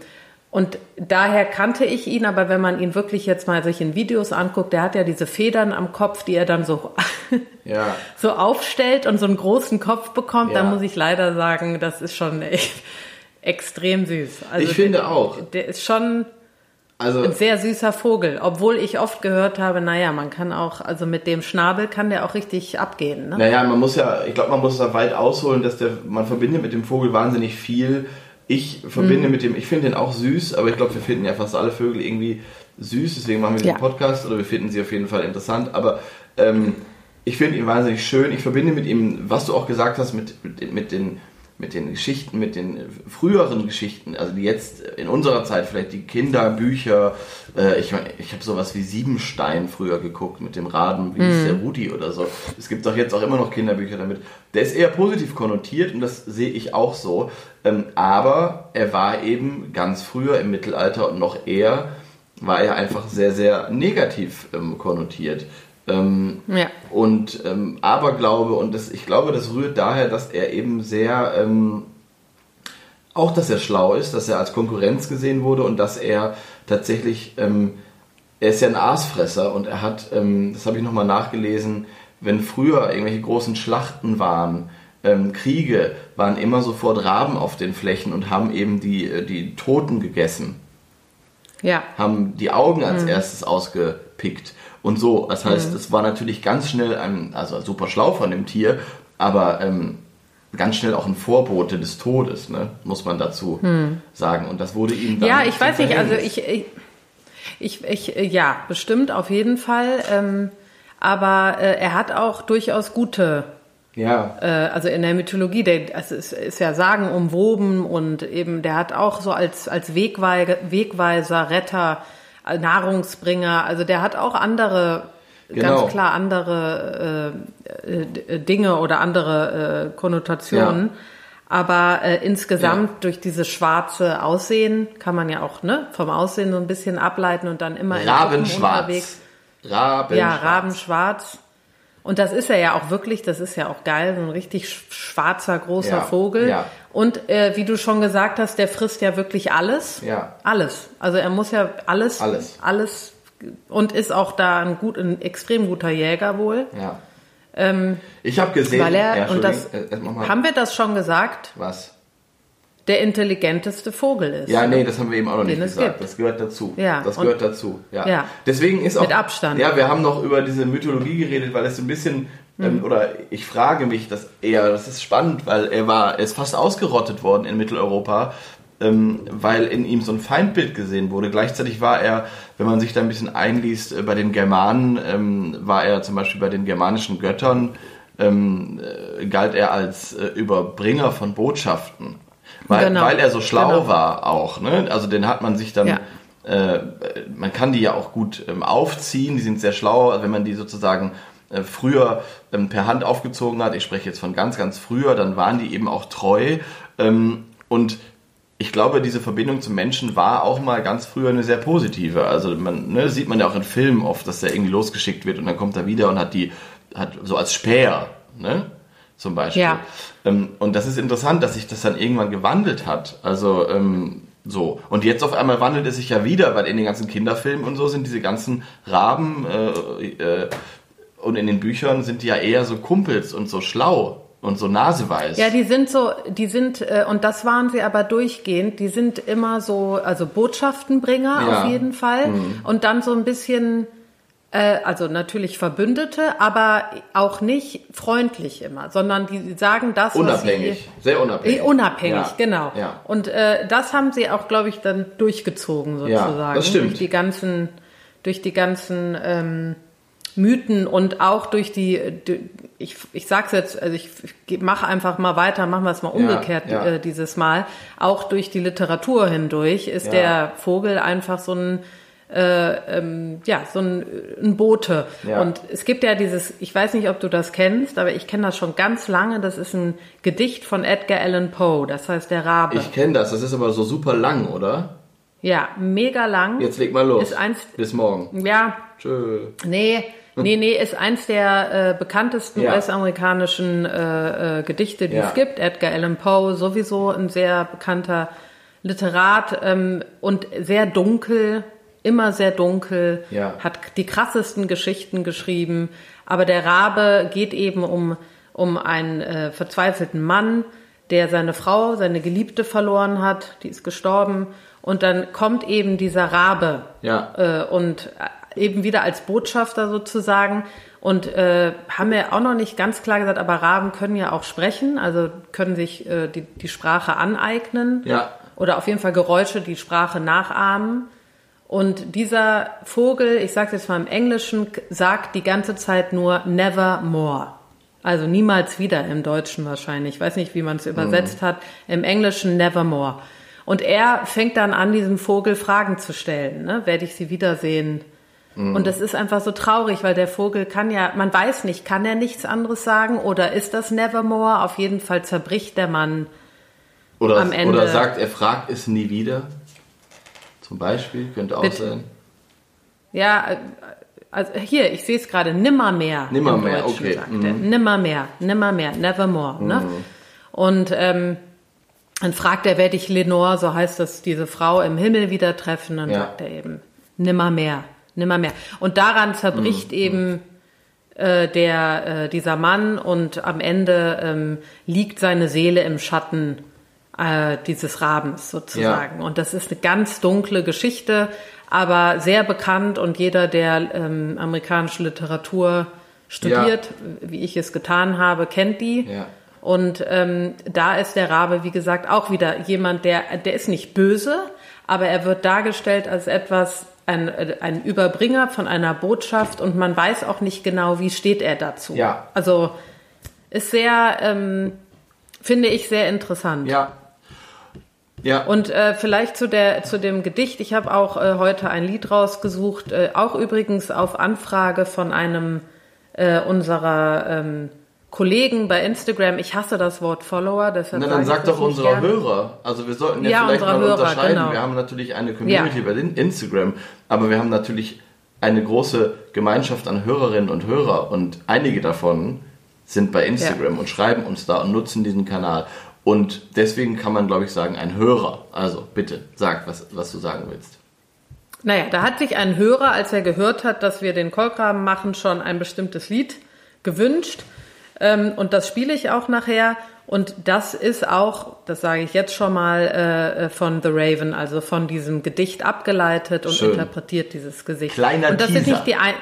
und daher kannte ich ihn, aber wenn man ihn wirklich jetzt mal sich in Videos anguckt, der hat ja diese Federn am Kopf, die er dann so, ja. so aufstellt und so einen großen Kopf bekommt, ja. dann muss ich leider sagen, das ist schon echt extrem süß. Also ich finde auch. Der ist schon also, ein sehr süßer Vogel, obwohl ich oft gehört habe, naja, man kann auch, also mit dem Schnabel kann der auch richtig abgehen. Ne? Naja, man muss ja, ich glaube, man muss da weit ausholen, dass der, man verbindet mit dem Vogel wahnsinnig viel ich verbinde mhm. mit dem, ich finde den auch süß, aber ich glaube, wir finden ja fast alle Vögel irgendwie süß, deswegen machen wir ja. den Podcast oder wir finden sie auf jeden Fall interessant. Aber ähm, ich finde ihn wahnsinnig schön. Ich verbinde mit ihm, was du auch gesagt hast, mit, mit, mit den mit den Geschichten, mit den früheren Geschichten, also die jetzt in unserer Zeit vielleicht die Kinderbücher, äh, ich meine, ich habe sowas wie Siebenstein früher geguckt mit dem Raden, wie ist der mhm. Rudi oder so. Es gibt doch jetzt auch immer noch Kinderbücher damit. Der ist eher positiv konnotiert und das sehe ich auch so. Ähm, aber er war eben ganz früher im Mittelalter und noch eher war er einfach sehr, sehr negativ ähm, konnotiert. Ähm, ja. Und ähm, Aberglaube, und das, ich glaube, das rührt daher, dass er eben sehr, ähm, auch dass er schlau ist, dass er als Konkurrenz gesehen wurde und dass er tatsächlich, ähm, er ist ja ein Aasfresser und er hat, ähm, das habe ich nochmal nachgelesen, wenn früher irgendwelche großen Schlachten waren, ähm, Kriege, waren immer sofort Raben auf den Flächen und haben eben die, äh, die Toten gegessen. Ja. Haben die Augen als mhm. erstes ausgepickt. Und so, das heißt, mhm. es war natürlich ganz schnell ein, also super schlau von dem Tier, aber ähm, ganz schnell auch ein Vorbote des Todes, ne, muss man dazu mhm. sagen. Und das wurde ihm dann. Ja, ich weiß nicht, also ich, ich, ich, ich, ja, bestimmt auf jeden Fall. Ähm, aber äh, er hat auch durchaus gute ja. Äh, also in der Mythologie, der also ist, ist ja sagenumwoben und eben der hat auch so als, als Wegweiser, Wegweiser, Retter Nahrungsbringer. Also der hat auch andere, genau. ganz klar andere äh, äh, Dinge oder andere äh, Konnotationen. Ja. Aber äh, insgesamt ja. durch dieses schwarze Aussehen kann man ja auch ne, vom Aussehen so ein bisschen ableiten und dann immer Rabenschwarz. unterwegs. Rabenschwarz. Ja, Rabenschwarz. Und das ist er ja auch wirklich, das ist ja auch geil, so ein richtig schwarzer, großer ja, Vogel. Ja. Und äh, wie du schon gesagt hast, der frisst ja wirklich alles. Ja. Alles. Also er muss ja alles, alles, alles und ist auch da ein gut, ein extrem guter Jäger wohl. Ja. Ähm, Ich habe gesehen, weil er, ja, und das, äh, haben wir das schon gesagt, was? Der intelligenteste Vogel ist. Ja, nee, das haben wir eben auch noch nicht gesagt. gibt. Das gehört dazu. Ja, das gehört dazu. Ja. Ja. Deswegen ist auch Mit Abstand. Ja, wir haben noch über diese Mythologie geredet, weil es so ein bisschen Mhm. ähm, oder ich frage mich, das eher, das ist spannend, weil er war, er ist fast ausgerottet worden in Mitteleuropa. Ähm, weil in ihm so ein Feindbild gesehen wurde. Gleichzeitig war er, wenn man sich da ein bisschen einliest, äh, bei den Germanen, ähm, war er zum Beispiel bei den germanischen Göttern, ähm, äh, galt er als äh, Überbringer von Botschaften. Weil, Genau. weil er so schlau Genau. war auch. Ne? Also den hat man sich dann, Ja. äh, man kann die ja auch gut ähm, aufziehen, die sind sehr schlau, also wenn man die sozusagen äh, früher ähm, per Hand aufgezogen hat, ich spreche jetzt von ganz, ganz früher, dann waren die eben auch treu. Ähm, und ich glaube, diese Verbindung zum Menschen war auch mal ganz früher eine sehr positive. Also man ne, sieht man ja auch in Filmen oft, dass der irgendwie losgeschickt wird und dann kommt er wieder und hat die, hat so als Späher, ne? Zum Beispiel. Ja. Ähm, und das ist interessant, dass sich das dann irgendwann gewandelt hat. Also ähm, so. Und jetzt auf einmal wandelt es sich ja wieder, weil in den ganzen Kinderfilmen und so sind diese ganzen Raben äh, äh, und in den Büchern sind die ja eher so Kumpels und so schlau und so naseweiß. Ja, die sind so, die sind, äh, und das waren sie aber durchgehend, die sind immer so, also Botschaftenbringer Ja. auf jeden Fall. Und dann so ein bisschen, also natürlich Verbündete, aber auch nicht freundlich immer, sondern die sagen das, unabhängig, sehr was sie. unabhängig. Eh, Unabhängig, Ja. genau. Ja. Und äh, das haben sie auch, glaube ich, dann durchgezogen sozusagen. das stimmt. Durch die ganzen, durch die ganzen ähm, Mythen und auch durch die, ich, ich sag's jetzt, also ich, ich mache einfach mal weiter, machen wir es mal umgekehrt ja. Äh, dieses Mal. Auch durch die Literatur hindurch ist Ja. der Vogel einfach so ein äh, ähm, ja, so ein, ein Bote. Ja. Und es gibt ja dieses, ich weiß nicht, ob du das kennst, aber ich kenne das schon ganz lange. Das ist ein Gedicht von Edgar Allan Poe. Das heißt der Rabe. Ich kenne das, das ist aber so super lang, oder? ja, mega lang. Jetzt leg mal los. Ist eins, Bis morgen. ja, Tschö. Nee, nee, nee, ist eins der äh, bekanntesten Ja. US-amerikanischen äh, äh, Gedichte, die Ja. es gibt. Edgar Allan Poe, sowieso ein sehr bekannter Literat ähm, und sehr dunkel, immer sehr dunkel, Ja. hat die krassesten Geschichten geschrieben. Aber der Rabe geht eben um, um einen äh, verzweifelten Mann, der seine Frau, seine Geliebte verloren hat, die ist gestorben. Und dann kommt eben dieser Rabe Ja. äh, und eben wieder als Botschafter sozusagen. Und äh, haben wir auch noch nicht ganz klar gesagt, aber Raben können ja auch sprechen, also können sich äh, die, die Sprache aneignen. Ja. Oder auf jeden Fall Geräusche, die Sprache nachahmen. Und dieser Vogel, ich sage jetzt mal im Englischen, sagt die ganze Zeit nur nevermore. Also niemals wieder im Deutschen wahrscheinlich. Ich weiß nicht, wie man es übersetzt hat. Im Englischen nevermore. Und er fängt dann an, diesem Vogel Fragen zu stellen. Ne? Werde ich sie wiedersehen? Und das ist einfach so traurig, weil der Vogel kann ja, man weiß nicht, kann er nichts anderes sagen oder ist das Nevermore? Auf jeden Fall zerbricht der Mann. Oder, Am Ende- oder sagt, er fragt es nie wieder. Zum Beispiel, könnte auch Bitte. sein. Ja, äh, also hier, ich sehe es gerade, nimmermehr. im Nimmermehr, okay. Mhm. er. Nimmermehr, nimmermehr, nevermore. Ne? Und ähm, dann fragt er, werde ich Lenore, so heißt das, diese Frau im Himmel wieder treffen? Dann Ja. sagt er eben, nimmermehr, nimmermehr. Und daran zerbricht Mhm. eben äh, der, äh, dieser Mann und am Ende ähm, liegt seine Seele im Schatten äh, dieses Rabens sozusagen. Und das ist eine ganz dunkle Geschichte, aber sehr bekannt und jeder, der ähm, amerikanische Literatur studiert, wie ich es getan habe, kennt die. Ja. Und ähm, da ist der Rabe, wie gesagt, auch wieder jemand, der, der ist nicht böse, aber er wird dargestellt als etwas, ein, ein Überbringer von einer Botschaft und man weiß auch nicht genau, wie steht er dazu. Ja. Also ist sehr, ähm, finde ich, sehr interessant. Ja. Ja. Und äh, vielleicht zu, der, zu dem Gedicht. Ich habe auch äh, heute ein Lied rausgesucht, äh, auch übrigens auf Anfrage von einem äh, unserer ähm, Kollegen bei Instagram. Ich hasse das Wort Follower, deshalb Na, dann sag doch unserer gern. Hörer. Also wir sollten ja, Ja, vielleicht mal Hörer, unterscheiden. genau. Wir haben natürlich eine Community Ja. bei Instagram, aber wir haben natürlich eine große Gemeinschaft an Hörerinnen und Hörer und einige davon sind bei Instagram und schreiben uns da und nutzen diesen Kanal. Und deswegen kann man, glaube ich, sagen, ein Hörer. Also bitte, sag, was, was du sagen willst. Naja, da hat sich ein Hörer, als er gehört hat, dass wir den Kolkraben machen, schon ein bestimmtes Lied gewünscht. Ähm, und das spiele ich auch nachher. Und das ist auch, das sage ich jetzt schon mal, äh, von The Raven, also von diesem Gedicht abgeleitet und Schön. interpretiert dieses Gesicht. Kleiner und das Teaser. nicht die ein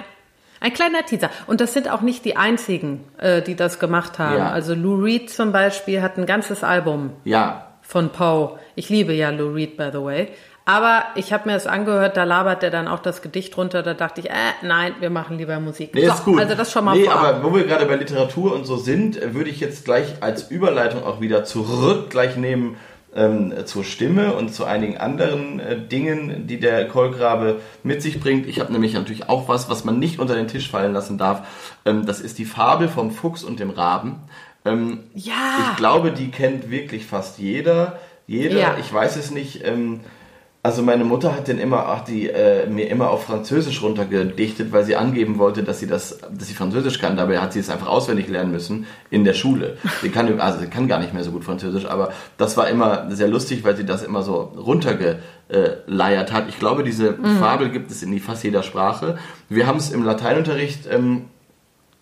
ein kleiner Teaser. Und das sind auch nicht die einzigen, äh, die das gemacht haben. Ja. Also Lou Reed zum Beispiel hat ein ganzes Album Ja, von Poe. Ich liebe ja Lou Reed, by the way. Aber ich habe mir das angehört, da labert er dann auch das Gedicht runter. Da dachte ich, äh, nein, wir machen lieber Musik. Nee, so, ist gut. Also das schon mal Nee, vorab. aber wo wir gerade bei Literatur und so sind, äh, würde ich jetzt gleich als Überleitung auch wieder zurück gleich nehmen ähm, zur Stimme und zu einigen anderen äh, Dingen, die der Kolkrabe mit sich bringt. Ich habe nämlich natürlich auch was, was man nicht unter den Tisch fallen lassen darf. Ähm, das ist die Fabel vom Fuchs und dem Raben. Ähm, Ja. Ich glaube, die kennt wirklich fast jeder. Jeder, Ja. ich weiß es nicht. Ähm, also meine Mutter hat den immer, ach, die äh, mir immer auf Französisch runtergedichtet, weil sie angeben wollte, dass sie das, dass sie Französisch kann. Dabei hat sie es einfach auswendig lernen müssen in der Schule. Sie kann, also sie kann gar nicht mehr so gut Französisch, aber das war immer sehr lustig, weil sie das immer so runtergeleiert hat. Ich glaube, diese Fabel gibt es in fast jeder Sprache. Wir haben es im Lateinunterricht ähm,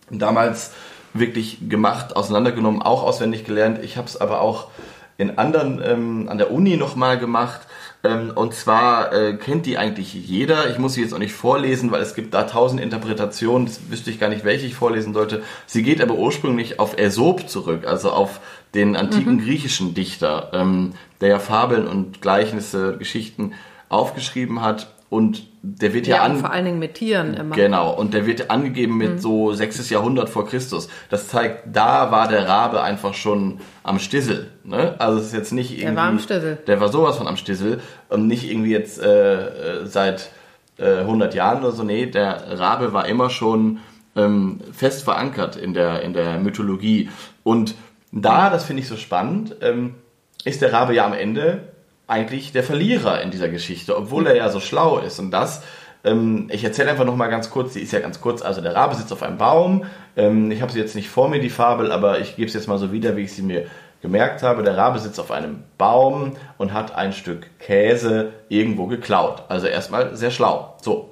damals wirklich gemacht, auseinandergenommen, auch auswendig gelernt. Ich habe es aber auch in anderen, ähm, an der Uni nochmal gemacht. Ähm, und zwar äh, kennt die eigentlich jeder. Ich muss sie jetzt auch nicht vorlesen, weil es gibt da tausend Interpretationen. Das wüsste ich gar nicht, welche ich vorlesen sollte. Sie geht aber ursprünglich auf Aesop zurück, also auf den antiken griechischen Dichter, ähm, der ja Fabeln und Gleichnisse, Geschichten aufgeschrieben hat. Und der wird ja, ja, an vor allen Dingen mit Tieren immer. Genau, und der wird angegeben mit so 6. Jahrhundert vor Christus. Das zeigt, da war der Rabe einfach schon am Stissel. Ne? Also es ist jetzt nicht irgendwie... war am Stissel. Der war sowas von am Stissel und nicht irgendwie jetzt äh, äh, seit äh, 100 Jahren oder so. Nee, der Rabe war immer schon ähm, fest verankert in der, in der Mythologie. Und da, das finde ich so spannend, ähm, ist der Rabe ja am Ende eigentlich der Verlierer in dieser Geschichte, obwohl er ja so schlau ist. Und das, ähm, ich erzähle einfach noch mal ganz kurz, die ist ja ganz kurz, also der Rabe sitzt auf einem Baum. Ähm, ich habe sie jetzt nicht vor mir, die Fabel, aber ich gebe es jetzt mal so wieder, wie ich sie mir gemerkt habe. Der Rabe sitzt auf einem Baum und hat ein Stück Käse irgendwo geklaut. Also erstmal sehr schlau. So.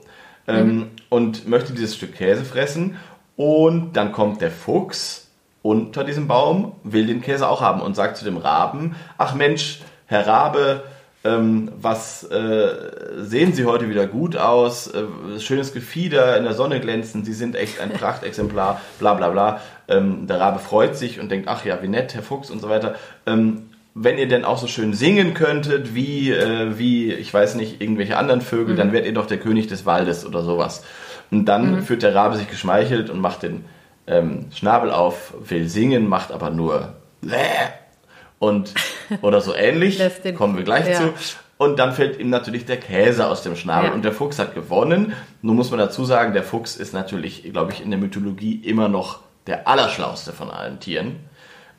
Ähm, und möchte dieses Stück Käse fressen. Und dann kommt der Fuchs unter diesem Baum, will den Käse auch haben und sagt zu dem Raben, ach Mensch, Herr Rabe, ähm, was äh, sehen Sie heute wieder gut aus, äh, schönes Gefieder, in der Sonne glänzen, Sie sind echt ein Prachtexemplar, bla bla bla. Ähm, der Rabe freut sich und denkt, ach ja, wie nett, Herr Fuchs und so weiter. Ähm, wenn ihr denn auch so schön singen könntet, wie, äh, wie, ich weiß nicht, irgendwelche anderen Vögel, dann werdet ihr doch der König des Waldes oder sowas. Und dann führt der Rabe sich geschmeichelt und macht den ähm, Schnabel auf, will singen, macht aber nur und oder so ähnlich. Kommen wir gleich ja. zu. Und dann fällt ihm natürlich der Käse aus dem Schnabel Ja. und der Fuchs hat gewonnen. Nun muss man dazu sagen, der Fuchs ist natürlich, glaube ich, in der Mythologie immer noch der allerschlauste von allen Tieren.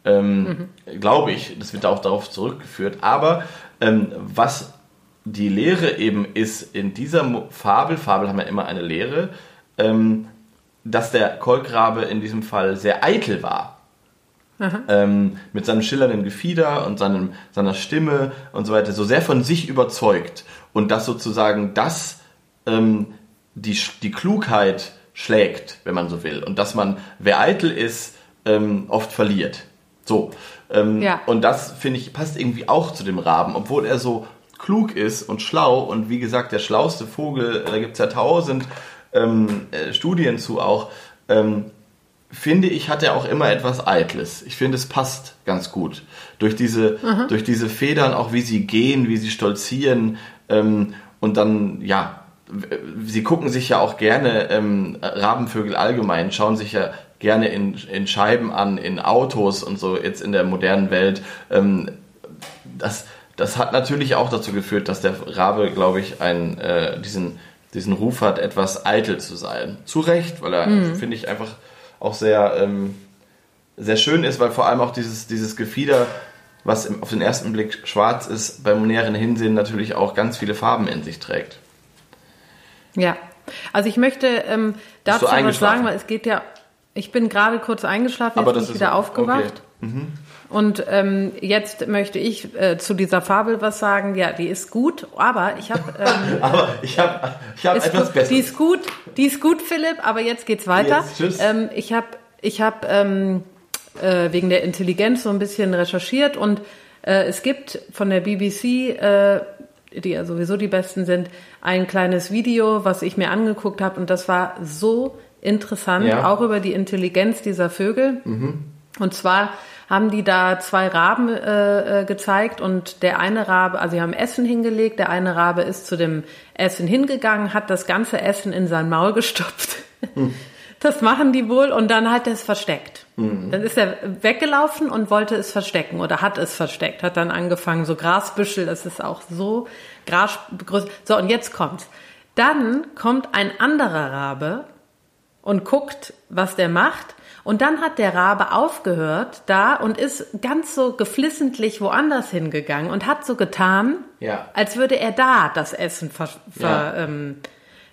Ähm, Glaube ich, das wird auch darauf zurückgeführt. Aber ähm, was die Lehre eben ist in dieser Fabel, Fabel haben ja immer eine Lehre, ähm, dass der Kolkrabe in diesem Fall sehr eitel war. Ähm, mit seinem schillernden Gefieder und seinem, seiner Stimme und so weiter, so sehr von sich überzeugt. Und dass sozusagen das ähm, die, die Klugheit schlägt, wenn man so will. Und dass man, wer eitel ist, ähm, oft verliert. So. Ähm, Ja. Und das, finde ich, passt irgendwie auch zu dem Raben, obwohl er so klug ist und schlau und wie gesagt, der schlauste Vogel, da gibt es ja tausend ähm, äh, Studien zu auch, ähm, finde ich, hat er auch immer etwas Eitles. Ich finde, es passt ganz gut. Durch diese, durch diese Federn, auch wie sie gehen, wie sie stolzieren ähm, und dann, ja, sie gucken sich ja auch gerne, ähm, Rabenvögel allgemein, schauen sich ja gerne in, in Scheiben an, in Autos und so, jetzt in der modernen Welt. Ähm, das, das hat natürlich auch dazu geführt, dass der Rabe, glaube ich, einen, äh, diesen, diesen Ruf hat, etwas eitel zu sein. Zu Recht, weil er, finde ich, einfach auch sehr, ähm, sehr schön ist, weil vor allem auch dieses, dieses Gefieder, was auf den ersten Blick schwarz ist, beim näheren Hinsehen natürlich auch ganz viele Farben in sich trägt. Ja, also ich möchte ähm, dazu was sagen, weil es geht ja, ich bin gerade kurz eingeschlafen, Aber jetzt bin das ich wieder okay. aufgewacht. Und ähm, jetzt möchte ich äh, zu dieser Fabel was sagen. Ja, die ist gut, aber ich habe ähm, Aber ich habe ich hab etwas gut, Besseres. die ist gut, die ist gut, Philipp. Aber jetzt geht's weiter. Jetzt, tschüss. ähm, ich habe ich habe ähm, äh, wegen der Intelligenz so ein bisschen recherchiert und äh, es gibt von der BBC, äh, die ja sowieso die besten sind, ein kleines Video, was ich mir angeguckt habe und das war so interessant, Ja. auch über die Intelligenz dieser Vögel. Und zwar haben die da zwei Raben äh, äh, gezeigt und der eine Rabe, also sie haben Essen hingelegt, der eine Rabe ist zu dem Essen hingegangen, hat das ganze Essen in sein Maul gestopft. Das machen die wohl und dann hat er es versteckt. Dann ist er weggelaufen und wollte es verstecken oder hat es versteckt, hat dann angefangen, so Grasbüschel, das ist auch so Gras, so und jetzt kommt's. Dann kommt ein anderer Rabe und guckt, was der macht. Und dann hat der Rabe aufgehört da und ist ganz so geflissentlich woanders hingegangen und hat so getan, Ja. als würde er da das Essen ver, ver, Ja. ähm,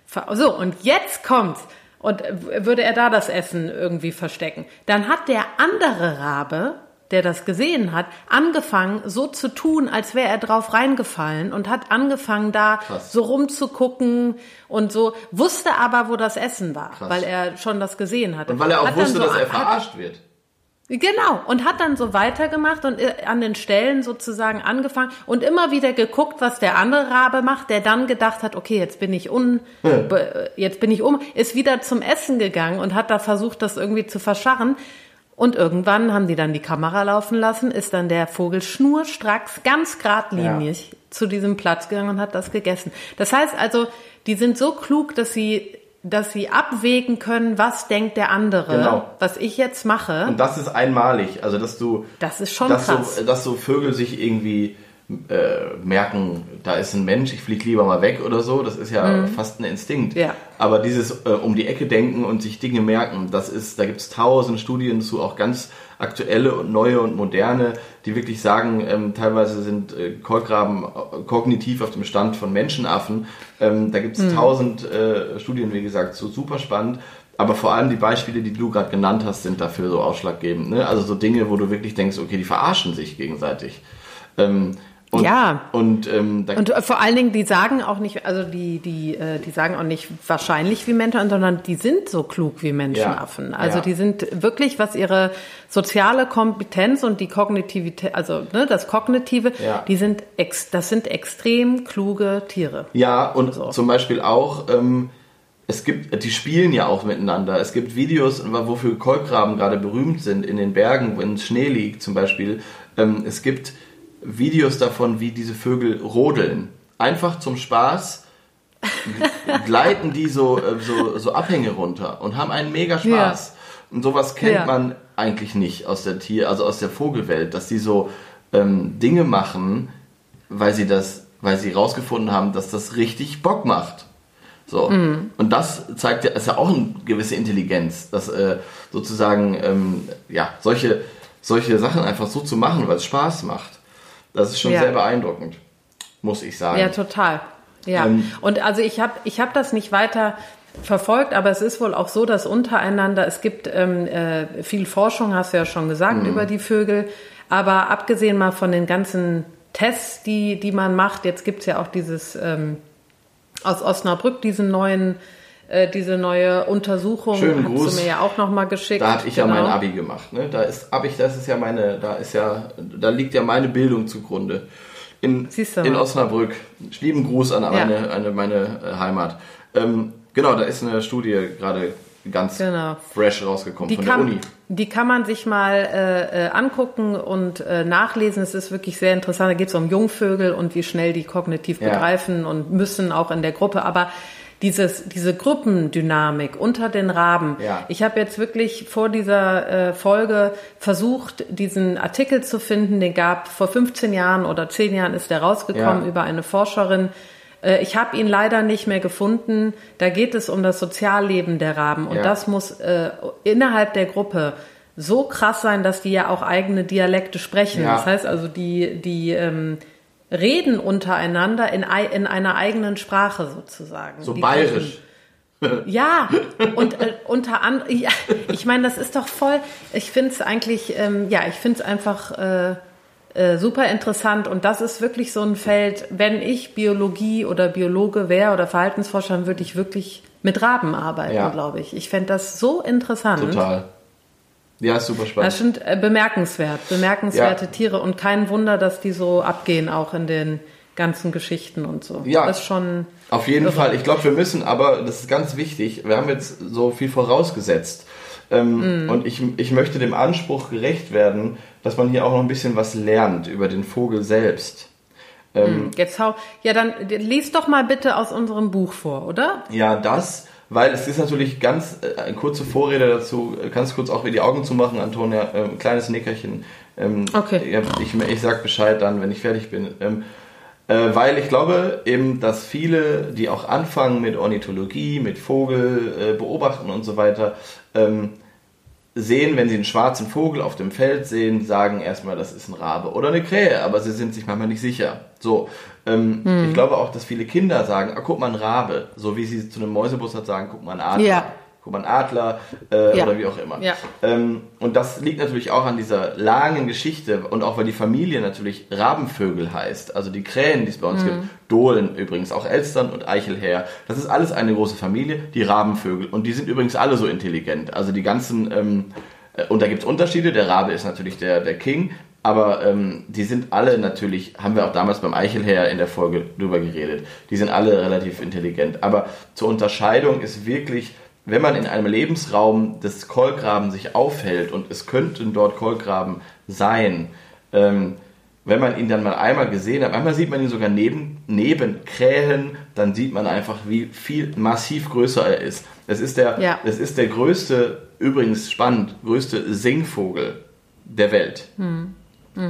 ver So, und jetzt kommt's. Und würde er da das Essen irgendwie verstecken. Dann hat der andere Rabe, der das gesehen hat, angefangen, so zu tun, als wäre er drauf reingefallen und hat angefangen, da Krass. so rumzugucken und so, wusste aber, wo das Essen war, Krass. weil er schon das gesehen hatte. Und weil er auch Hat wusste, so dass er verarscht wird. Genau, und hat dann so weitergemacht und äh, an den Stellen sozusagen angefangen und immer wieder geguckt, was der andere Rabe macht, der dann gedacht hat, okay, jetzt bin ich un, äh, jetzt bin ich um, ist wieder zum Essen gegangen und hat da versucht, das irgendwie zu verscharren. Und irgendwann haben die dann die Kamera laufen lassen, ist dann der Vogel schnurstracks, ganz geradlinig zu diesem Platz gegangen und hat das gegessen. Das heißt also, die sind so klug, dass sie, dass sie abwägen können, was denkt der andere, Genau. was ich jetzt mache. Und das ist einmalig. Also, dass du. Das ist schon dass krass. So, dass so Vögel sich irgendwie äh, merken, da ist ein Mensch, ich fliege lieber mal weg oder so. Das ist ja fast ein Instinkt. Mhm. Ja. Aber dieses äh, um die Ecke denken und sich Dinge merken, das ist, da gibt es tausend Studien zu, auch ganz aktuelle und neue und moderne, die wirklich sagen, ähm, teilweise sind äh, Kolkraben äh, kognitiv auf dem Stand von Menschenaffen. Ähm, da gibt es Mhm. tausend äh, Studien, wie gesagt, so super spannend. Aber vor allem die Beispiele, die du gerade genannt hast, sind dafür so ausschlaggebend. Ne? Also so Dinge, wo du wirklich denkst, okay, die verarschen sich gegenseitig. Ähm, und, Ja. Und, ähm, Und äh, vor allen Dingen, die sagen auch nicht, also die, die, äh, die sagen auch nicht wahrscheinlich wie Menschen, sondern die sind so klug wie Menschenaffen. Ja, Also ja. die sind wirklich, was ihre soziale Kompetenz und die Kognitivität, also ne, das Kognitive, Ja. die sind ex, das sind extrem kluge Tiere. Ja, und So. zum Beispiel auch, ähm, es gibt, die spielen ja auch miteinander. Es gibt Videos, wofür Kolkraben gerade berühmt sind, in den Bergen, wenn Schnee liegt zum Beispiel. Ähm, es gibt Videos davon, wie diese Vögel rodeln. Einfach zum Spaß gleiten die so, äh, so, so Abhänge runter und haben einen mega Spaß. Und sowas kennt Ja. man eigentlich nicht aus der Tier, also aus der Vogelwelt, dass die so ähm, Dinge machen, weil sie das, weil sie rausgefunden haben, dass das richtig Bock macht. So. Mhm. Und das zeigt ja, ist ja auch eine gewisse Intelligenz, dass äh, sozusagen ähm, ja solche, solche Sachen einfach so zu machen, weil es Spaß macht. Das ist schon Ja. sehr beeindruckend, muss ich sagen. Ja, total. Ja. Ähm, und also ich habe ich hab das nicht weiter verfolgt, aber es ist wohl auch so, dass untereinander, es gibt ähm, äh, viel Forschung, hast du ja schon gesagt, Mhm. über die Vögel, aber abgesehen mal von den ganzen Tests, die, die man macht, jetzt gibt's ja auch dieses ähm, aus Osnabrück, diesen neuen, äh, diese neue Untersuchung, Schönen hast Gruß. du mir ja auch nochmal geschickt. Da habe ich ja Genau. mein Abi gemacht. Ne? Da ist Abi, das ist ja meine, da ist ja, da liegt ja meine Bildung zugrunde. In, in. Osnabrück. Lieben Gruß an Ja. meine, eine, meine äh, Heimat. Ähm, genau, da ist eine Studie gerade ganz Genau. fresh rausgekommen Die von der kann, Uni. die kann man sich mal äh, äh, angucken und äh, nachlesen. Es ist wirklich sehr interessant. Da geht es um Jungvögel und wie schnell die kognitiv Ja. begreifen und müssen auch in der Gruppe. Aber dieses, diese Gruppendynamik unter den Raben. Ja. Ich habe jetzt wirklich vor dieser äh, Folge versucht, diesen Artikel zu finden. Den gab vor 15 Jahren oder 10 Jahren ist der rausgekommen Ja. über eine Forscherin. Äh, Ich habe ihn leider nicht mehr gefunden. Da geht es um das Sozialleben der Raben und Ja. das muss äh, innerhalb der Gruppe so krass sein, dass die ja auch eigene Dialekte sprechen. Das heißt also, die, die ähm, reden untereinander in, in einer eigenen Sprache sozusagen. So die bayerisch. ja, und äh, unter anderem, ja, ich meine, das ist doch voll, ich finde es eigentlich, ähm, ja, ich finde es einfach äh, äh, super interessant und das ist wirklich so ein Feld, wenn ich Biologie oder Biologe wäre oder Verhaltensforscher, dann würde ich wirklich mit Raben arbeiten, Ja. glaube ich. Ich fände das so interessant. Total. Ja, ist super spannend. Das sind äh, bemerkenswert, bemerkenswerte Ja. Tiere und kein Wunder, dass die so abgehen, auch in den ganzen Geschichten und so. Ja. Das ist schon. Auf jeden irre. Fall. Ich glaube, wir müssen aber, das ist ganz wichtig, wir haben jetzt so viel vorausgesetzt. Ähm, Und ich, ich möchte dem Anspruch gerecht werden, dass man hier auch noch ein bisschen was lernt über den Vogel selbst. Ähm, Jetzt hau. Ja, dann lies doch mal bitte aus unserem Buch vor, oder? Ja, das, weil es ist natürlich ganz, äh, eine kurze Vorrede dazu, äh, kannst kurz auch wieder die Augen zumachen, Antonia, ähm, kleines Nickerchen. Ähm, Okay. Ich, ich sag Bescheid dann, wenn ich fertig bin. Ähm, äh, weil ich glaube eben, dass viele, die auch anfangen mit Ornithologie, mit Vogel äh, beobachten und so weiter, ähm, sehen, wenn sie einen schwarzen Vogel auf dem Feld sehen, sagen erstmal, das ist ein Rabe oder eine Krähe, aber sie sind sich manchmal nicht sicher. So, ähm, Hm. ich glaube auch, dass viele Kinder sagen, ah, guck mal ein Rabe, so wie sie zu einem Mäusebussard sagen, guck mal ein Adler. Ja. Guck mal ein Adler äh, Ja. oder wie auch immer. Ja. Ähm, und das liegt natürlich auch an dieser langen Geschichte und auch weil die Familie natürlich Rabenvögel heißt. Also die Krähen, die es bei uns gibt, Dohlen übrigens, auch Elstern und Eichelherr. Das ist alles eine große Familie, die Rabenvögel. Und die sind übrigens alle so intelligent. Also die ganzen, ähm, äh, und da gibt es Unterschiede. Der Rabe ist natürlich der, der King. Aber ähm, die sind alle natürlich, haben wir auch damals beim Eichelherr in der Folge drüber geredet, die sind alle relativ intelligent. Aber zur Unterscheidung ist wirklich, wenn man in einem Lebensraum des Kolkraben sich aufhält und es könnten dort Kolkraben sein, ähm, wenn man ihn dann mal einmal gesehen hat, manchmal sieht man ihn sogar neben, neben Krähen, dann sieht man einfach, wie viel massiv größer er ist. Es ist der, Ja. es ist der größte, übrigens spannend, größte Singvogel der Welt.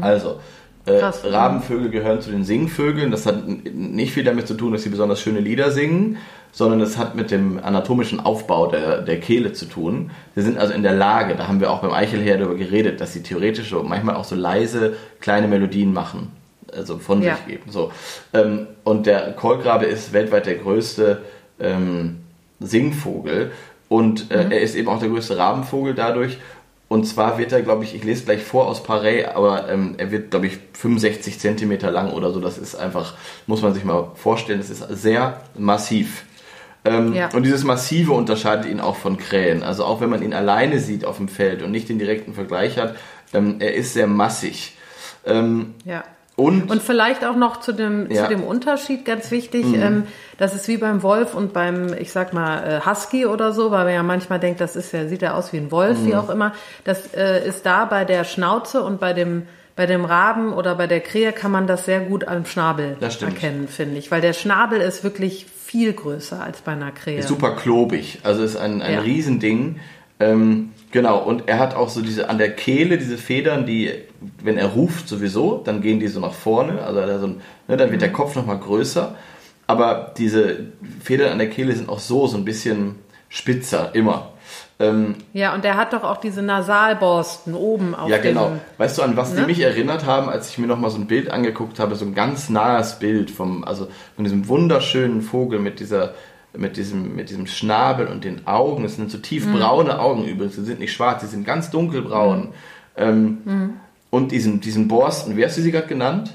Also, äh, Krass. Rabenvögel gehören zu den Singvögeln. Das hat nicht viel damit zu tun, dass sie besonders schöne Lieder singen, sondern es hat mit dem anatomischen Aufbau der, der Kehle zu tun. Sie sind also in der Lage, da haben wir auch beim Eichelherr darüber geredet, dass sie theoretisch so manchmal auch so leise kleine Melodien machen, also von Ja. sich geben. So. Ähm, und der Kolkrabe ist weltweit der größte ähm, Singvogel und äh, er ist eben auch der größte Rabenvogel dadurch. Und zwar wird er, glaube ich, ich lese gleich vor aus Paris, aber ähm, er wird, glaube ich, 65 Zentimeter lang oder so. Das ist einfach, muss man sich mal vorstellen, das ist sehr massiv. Ähm, Ja. Und dieses Massive unterscheidet ihn auch von Krähen. Also auch wenn man ihn alleine sieht auf dem Feld und nicht den direkten Vergleich hat, ähm, er ist sehr massig. Ähm, Ja. und, Und vielleicht auch noch zu dem, Ja. zu dem Unterschied ganz wichtig, ähm, das ist wie beim Wolf und beim, ich sag mal, äh, Husky oder so, weil man ja manchmal denkt, das ist ja, sieht ja aus wie ein Wolf, wie auch immer. Das äh, ist da bei der Schnauze und bei dem, bei dem Raben oder bei der Krähe kann man das sehr gut am Schnabel erkennen, finde ich. Weil der Schnabel ist wirklich viel größer als bei einer Krähe. Super klobig, also ist ein, ein Ja. Riesending. Ähm, genau, und er hat auch so diese an der Kehle diese Federn, die, wenn er ruft sowieso, dann gehen die so nach vorne, also so ein, ne, dann wird der Kopf nochmal größer. Aber diese Federn an der Kehle sind auch so, so ein bisschen spitzer, immer. Ähm, Ja, und der hat doch auch diese Nasalborsten oben auf ja, dem... genau. Weißt du, an was die Ne? mich erinnert haben, als ich mir nochmal so ein Bild angeguckt habe, so ein ganz nahes Bild vom, also von diesem wunderschönen Vogel mit dieser, mit diesem, mit diesem Schnabel und den Augen. Es sind so Mhm. tiefbraune Augen übrigens. Sie sind nicht schwarz, sie sind ganz dunkelbraun. Ähm, Mhm. Und diesen, diesen Borsten, wie hast du sie gerade genannt?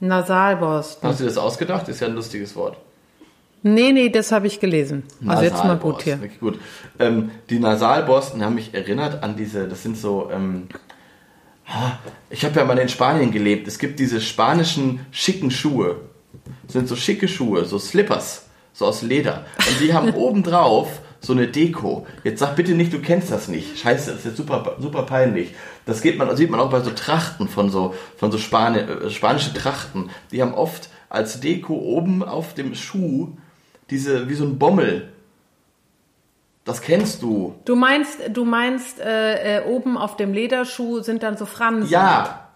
Nasalborsten. Hast du das ausgedacht? Ist ja ein lustiges Wort. Nee, nee, das habe ich gelesen. Also jetzt mal gut hier. wirklich gut. Ähm, die Nasalborsten haben mich erinnert an diese, das sind so, ähm, ich habe ja mal in Spanien gelebt. Es gibt diese spanischen schicken Schuhe. Das sind so schicke Schuhe, so Slippers, so aus Leder. Und die haben obendrauf so eine Deko. Jetzt sag bitte nicht, du kennst das nicht. Scheiße, das ist jetzt super, super peinlich. Das geht man, sieht man auch bei so Trachten von so, von so Spani äh, spanische Trachten. Die haben oft als Deko oben auf dem Schuh diese, wie so ein Bommel. Das kennst du. Du meinst, du meinst, äh, äh, oben auf dem Lederschuh sind dann so Fransen. Ja.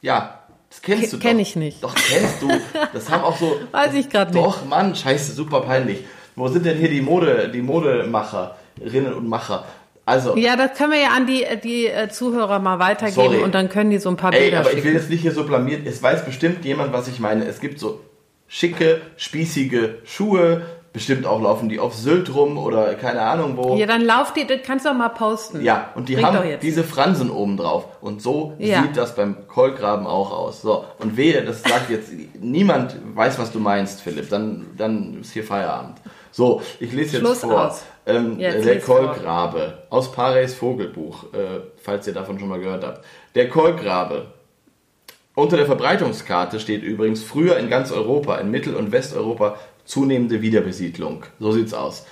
Ja. Das kennst Ke- du kenn doch. ich nicht. Doch, kennst du. Das haben auch so. Weiß ich grad nicht. Doch, Mann, scheiße, super peinlich. Wo sind denn hier die Mode, die Modemacherinnen und Macher? Also, Ja, das können wir ja an die, die äh, Zuhörer mal weitergeben Sorry. und dann können die so ein paar ey, Bilder aber ich will schicken. jetzt nicht hier so blamiert. Es weiß bestimmt jemand, was ich meine. Es gibt so schicke, spießige Schuhe. Bestimmt auch laufen die auf Sylt rum oder keine Ahnung wo. Ja, dann lauf die, das kannst du auch mal posten. Ja, und die Bringt haben diese Fransen oben drauf. Und so Ja. sieht das beim Kolkraben auch aus. So, und wehe, das sagt jetzt, niemand weiß, was du meinst, Philipp. Dann, dann ist hier Feierabend. So, ich lese jetzt Schluss vor. Ähm, Jetzt der lies vor. Kolkrabe aus Pareys Vogelbuch, äh, falls ihr davon schon mal gehört habt. Der Kolkrabe. Unter der Verbreitungskarte steht übrigens früher in ganz Europa, in Mittel- und Westeuropa, zunehmende Wiederbesiedlung. So sieht's aus.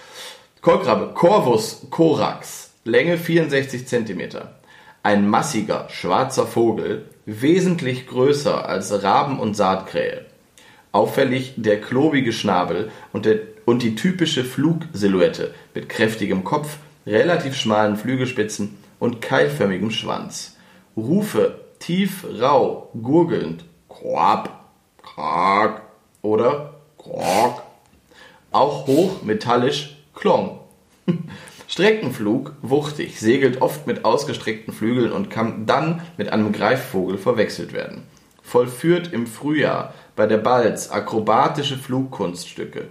Kolkrabe, Corvus corax, Länge 64 cm. Ein massiger, schwarzer Vogel, wesentlich größer als Raben- und Saatkrähe. Auffällig der klobige Schnabel und, der, und die typische Flugsilhouette mit kräftigem Kopf, relativ schmalen Flügelspitzen und keilförmigem Schwanz. Rufe tief, rau, gurgelnd, quap, quak oder quak. Auch hoch, metallisch, klong. Streckenflug, wuchtig, segelt oft mit ausgestreckten Flügeln und kann dann mit einem Greifvogel verwechselt werden. Vollführt im Frühjahr bei der Balz akrobatische Flugkunststücke.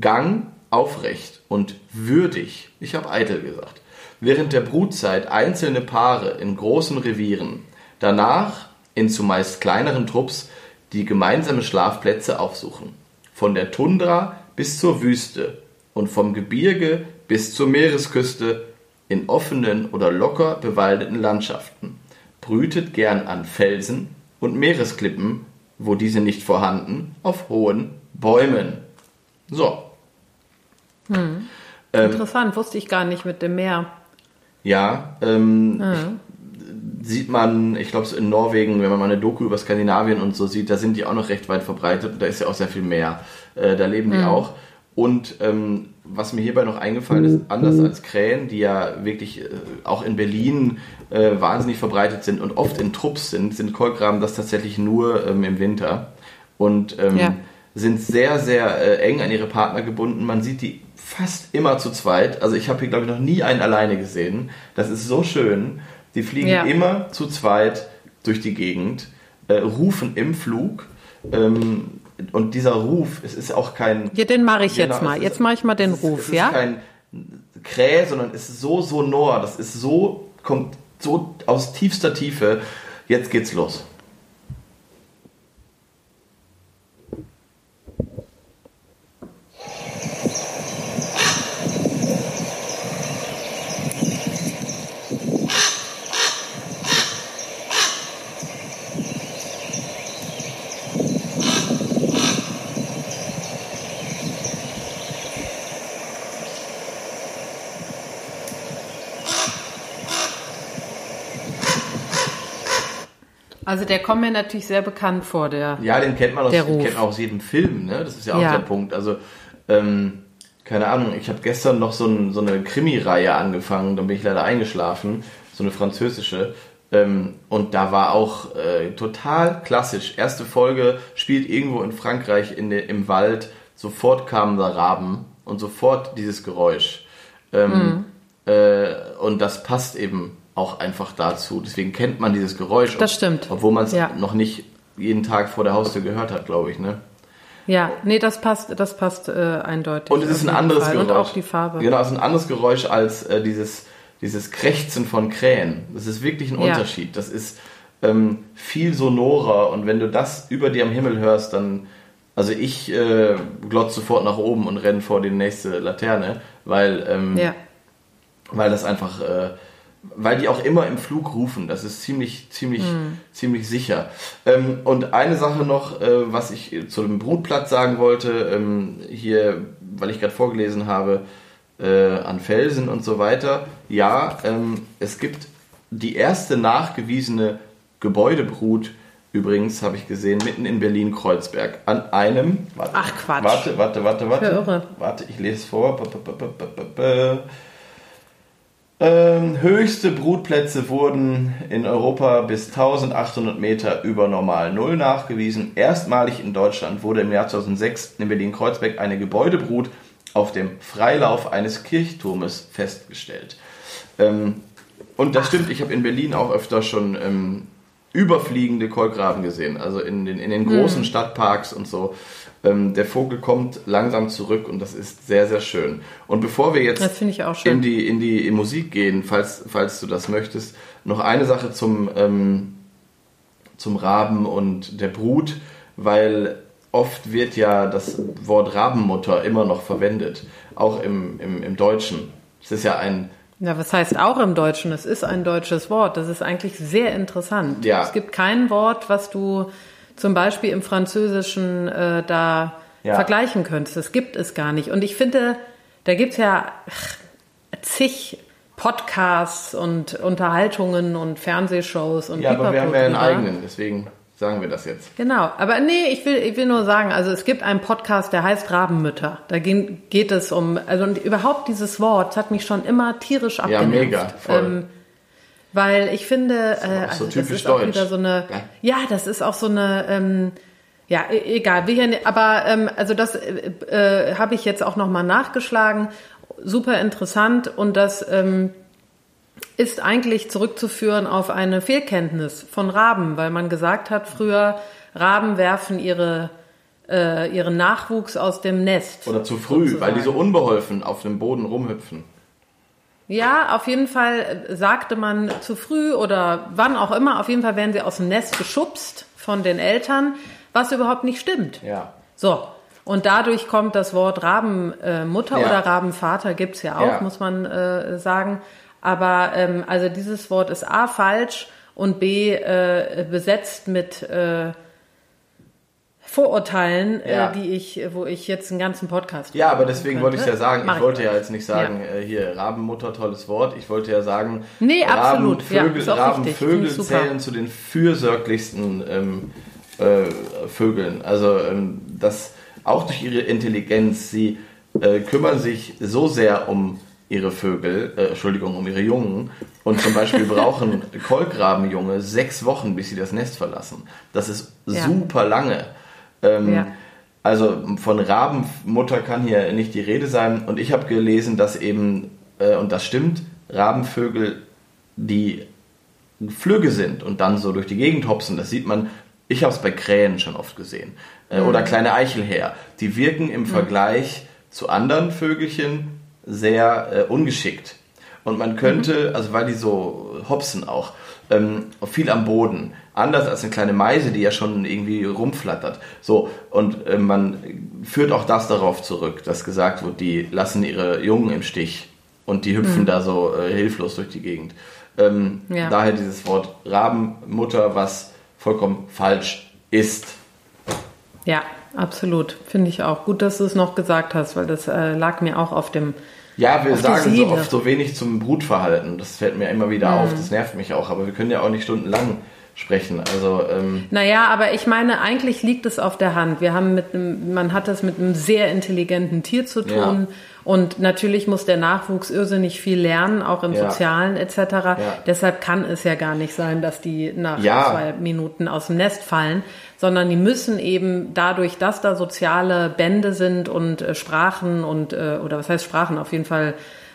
Gang aufrecht und würdig, ich habe eitel gesagt, während der Brutzeit einzelne Paare in großen Revieren, danach in zumeist kleineren Trupps die gemeinsame Schlafplätze aufsuchen. Von der Tundra bis zur Wüste und vom Gebirge bis zur Meeresküste in offenen oder locker bewaldeten Landschaften. Brütet gern an Felsen und Meeresklippen, wo diese nicht vorhanden, auf hohen Bäumen. So. Ähm, Interessant, wusste ich gar nicht mit dem Meer. Ja, ähm, Ja. sieht man, ich glaube, so in Norwegen, wenn man mal eine Doku über Skandinavien und so sieht, da sind die auch noch recht weit verbreitet und da ist ja auch sehr viel Meer. Äh, da leben die auch. Und ähm, was mir hierbei noch eingefallen ist, anders als Krähen, die ja wirklich äh, auch in Berlin äh, wahnsinnig verbreitet sind und oft in Trupps sind, sind Kolkraben das tatsächlich nur ähm, im Winter und ähm, Ja. sind sehr, sehr äh, eng an ihre Partner gebunden. Man sieht die fast immer zu zweit. Also ich habe hier, glaube ich, noch nie einen alleine gesehen. Das ist so schön. Die fliegen Ja. immer zu zweit durch die Gegend, äh, rufen im Flug. Ähm, und dieser Ruf, es ist auch kein. Ja, den mache ich Genau, jetzt mal. ist- Jetzt mache ich mal den es Ruf, es ist ja? kein Kräh, sondern es ist so sonor. Das ist so, kommt so aus tiefster Tiefe. Jetzt geht's los. Also der kommt mir natürlich sehr bekannt vor, der. Ja, den kennt man aus, den kennt man aus jedem Film, ne? Das ist ja auch Ja. der Punkt. Also, ähm, keine Ahnung, ich habe gestern noch so, ein, so eine Krimi-Reihe angefangen, dann bin ich leider eingeschlafen, so eine französische. Ähm, und da war auch äh, total klassisch. Erste Folge spielt irgendwo in Frankreich in de, im Wald, sofort kamen da Raben und sofort dieses Geräusch. Ähm, äh, und das passt eben auch einfach dazu. Deswegen kennt man dieses Geräusch. Das stimmt. Obwohl man es Ja. noch nicht jeden Tag vor der Haustür gehört hat, glaube ich. Ne? Ja, nee, das passt, das passt äh, eindeutig. Und es ist ein anderes Fall. Geräusch. Und auch die Farbe. Genau, es ist ein anderes Geräusch als äh, dieses, dieses Krächzen von Krähen. Das ist wirklich ein Ja. Unterschied. Das ist ähm, viel sonorer und wenn du das über dir am Himmel hörst, dann. Also ich äh, glotze sofort nach oben und renne vor die nächste Laterne, weil, ähm, Ja. weil das einfach, äh, weil die auch immer im Flug rufen. Das ist ziemlich, ziemlich, Hm. ziemlich sicher. Ähm, und eine Sache noch, äh, was ich zu dem Brutplatz sagen wollte, ähm, hier, weil ich gerade vorgelesen habe, äh, an Felsen und so weiter. Ja, ähm, es gibt die erste nachgewiesene Gebäudebrut, übrigens habe ich gesehen, mitten in Berlin-Kreuzberg, an einem. Warte, Ach, Quatsch. Warte, warte, warte, warte. Irre. Warte, ich lese es vor. Ba, ba, ba. Ähm, höchste Brutplätze wurden in Europa bis 1800 Meter über Normal Null nachgewiesen. Erstmalig in Deutschland wurde im Jahr 2006 in Berlin-Kreuzberg eine Gebäudebrut auf dem Freilauf eines Kirchturmes festgestellt. Ähm, und das stimmt, ich habe in Berlin auch öfter schon ähm, überfliegende Kolkraben gesehen, also in den, in den großen Stadtparks und so. Ähm, der Vogel kommt langsam zurück und das ist sehr, sehr schön. Und bevor wir jetzt in die, in die Musik gehen, falls, falls du das möchtest, noch eine Sache zum, ähm, zum Raben und der Brut, weil oft wird ja das Wort Rabenmutter immer noch verwendet, auch im, im, im Deutschen. Es ist ja ein ja, was heißt auch im Deutschen? Es ist ein deutsches Wort. Das ist eigentlich sehr interessant. Ja. Es gibt kein Wort, was du zum Beispiel im Französischen äh, da Ja. vergleichen könntest. Das gibt es gar nicht. Und ich finde, da gibt's ja ach, zig Podcasts und Unterhaltungen und Fernsehshows und Ja, aber wir haben ja einen eigenen, deswegen sagen wir das jetzt. Genau, aber nee, ich will, ich will nur sagen, also es gibt einen Podcast, der heißt Rabenmütter. Da gehen, geht es um, also und überhaupt dieses Wort hat mich schon immer tierisch abgenervt. mega, voll. Ähm, weil ich finde, äh, auch so also das typisch ist auch deutsch. wieder so eine, Ja. ja, das ist auch so eine, ähm, ja, e- egal, ja nicht, aber ähm, also das äh, äh, habe ich jetzt auch nochmal nachgeschlagen. Super interessant und das ähm, ist eigentlich zurückzuführen auf eine Fehlkenntnis von Raben, weil man gesagt hat früher, Raben werfen ihre, äh, ihren Nachwuchs aus dem Nest. Oder zu früh, sozusagen. weil die so unbeholfen auf dem Boden rumhüpfen. Ja, auf jeden Fall äh, sagte man zu früh oder wann auch immer, auf jeden Fall werden sie aus dem Nest geschubst von den Eltern, was überhaupt nicht stimmt. Ja. So. Und dadurch kommt das Wort Rabenmutter Mutter Ja. oder Rabenvater gibt's ja auch, Ja. muss man äh, sagen. Aber ähm, also dieses Wort ist A falsch und B äh, besetzt mit äh, Vorurteilen, Ja. äh, die ich, wo ich jetzt einen ganzen Podcast Ja, aber deswegen machen wollte ich könnte. ja sagen, Mach ich wollte ja gleich. jetzt nicht sagen, äh, hier Rabenmutter, tolles Wort. Ich wollte ja sagen, Nee, absolut. Ja, Rabenvögel, ich zählen zu den fürsorglichsten ähm, äh, Vögeln. Also ähm, das auch durch ihre Intelligenz, sie äh, kümmern sich so sehr um ihre Vögel, äh, Entschuldigung, um ihre Jungen und zum Beispiel brauchen Kolkrabenjunge sechs Wochen, bis sie das Nest verlassen. Das ist Ja. super lange. Ähm, Ja. Also von Rabenmutter kann hier nicht die Rede sein. Und ich habe gelesen, dass eben, äh, und das stimmt, Rabenvögel, die Flügge sind und dann so durch die Gegend hopsen, das sieht man, ich habe es bei Krähen schon oft gesehen. Äh, Oder kleine Eichelhäher. Die wirken im Vergleich zu anderen Vögelchen sehr äh, ungeschickt. Und man könnte, also weil die so hopsen auch, ähm, viel am Boden. Anders als eine kleine Meise, die ja schon irgendwie rumflattert. So, und äh, man führt auch das darauf zurück, dass gesagt wird, die lassen ihre Jungen im Stich und die hüpfen da so äh, hilflos durch die Gegend. Ähm, Ja. Daher dieses Wort Rabenmutter, was vollkommen falsch ist. Ja, absolut. Finde ich auch. Gut, dass du es noch gesagt hast, weil das äh, lag mir auch auf dem. Ja, wir sagen so oft so wenig zum Brutverhalten. Das fällt mir immer wieder auf. Das nervt mich auch. Aber wir können ja auch nicht stundenlang sprechen. Also ähm, Naja, aber ich meine, eigentlich liegt es auf der Hand. Wir haben mit einem, man hat es mit einem sehr intelligenten Tier zu tun. Ja. Und natürlich muss der Nachwuchs irrsinnig viel lernen, auch im Ja. Sozialen etc. Deshalb kann es ja gar nicht sein, dass die nach Ja. zwei Minuten aus dem Nest fallen, sondern die müssen eben dadurch, dass da soziale Bände sind und äh, Sprachen und, äh, oder was heißt Sprachen, auf jeden Fall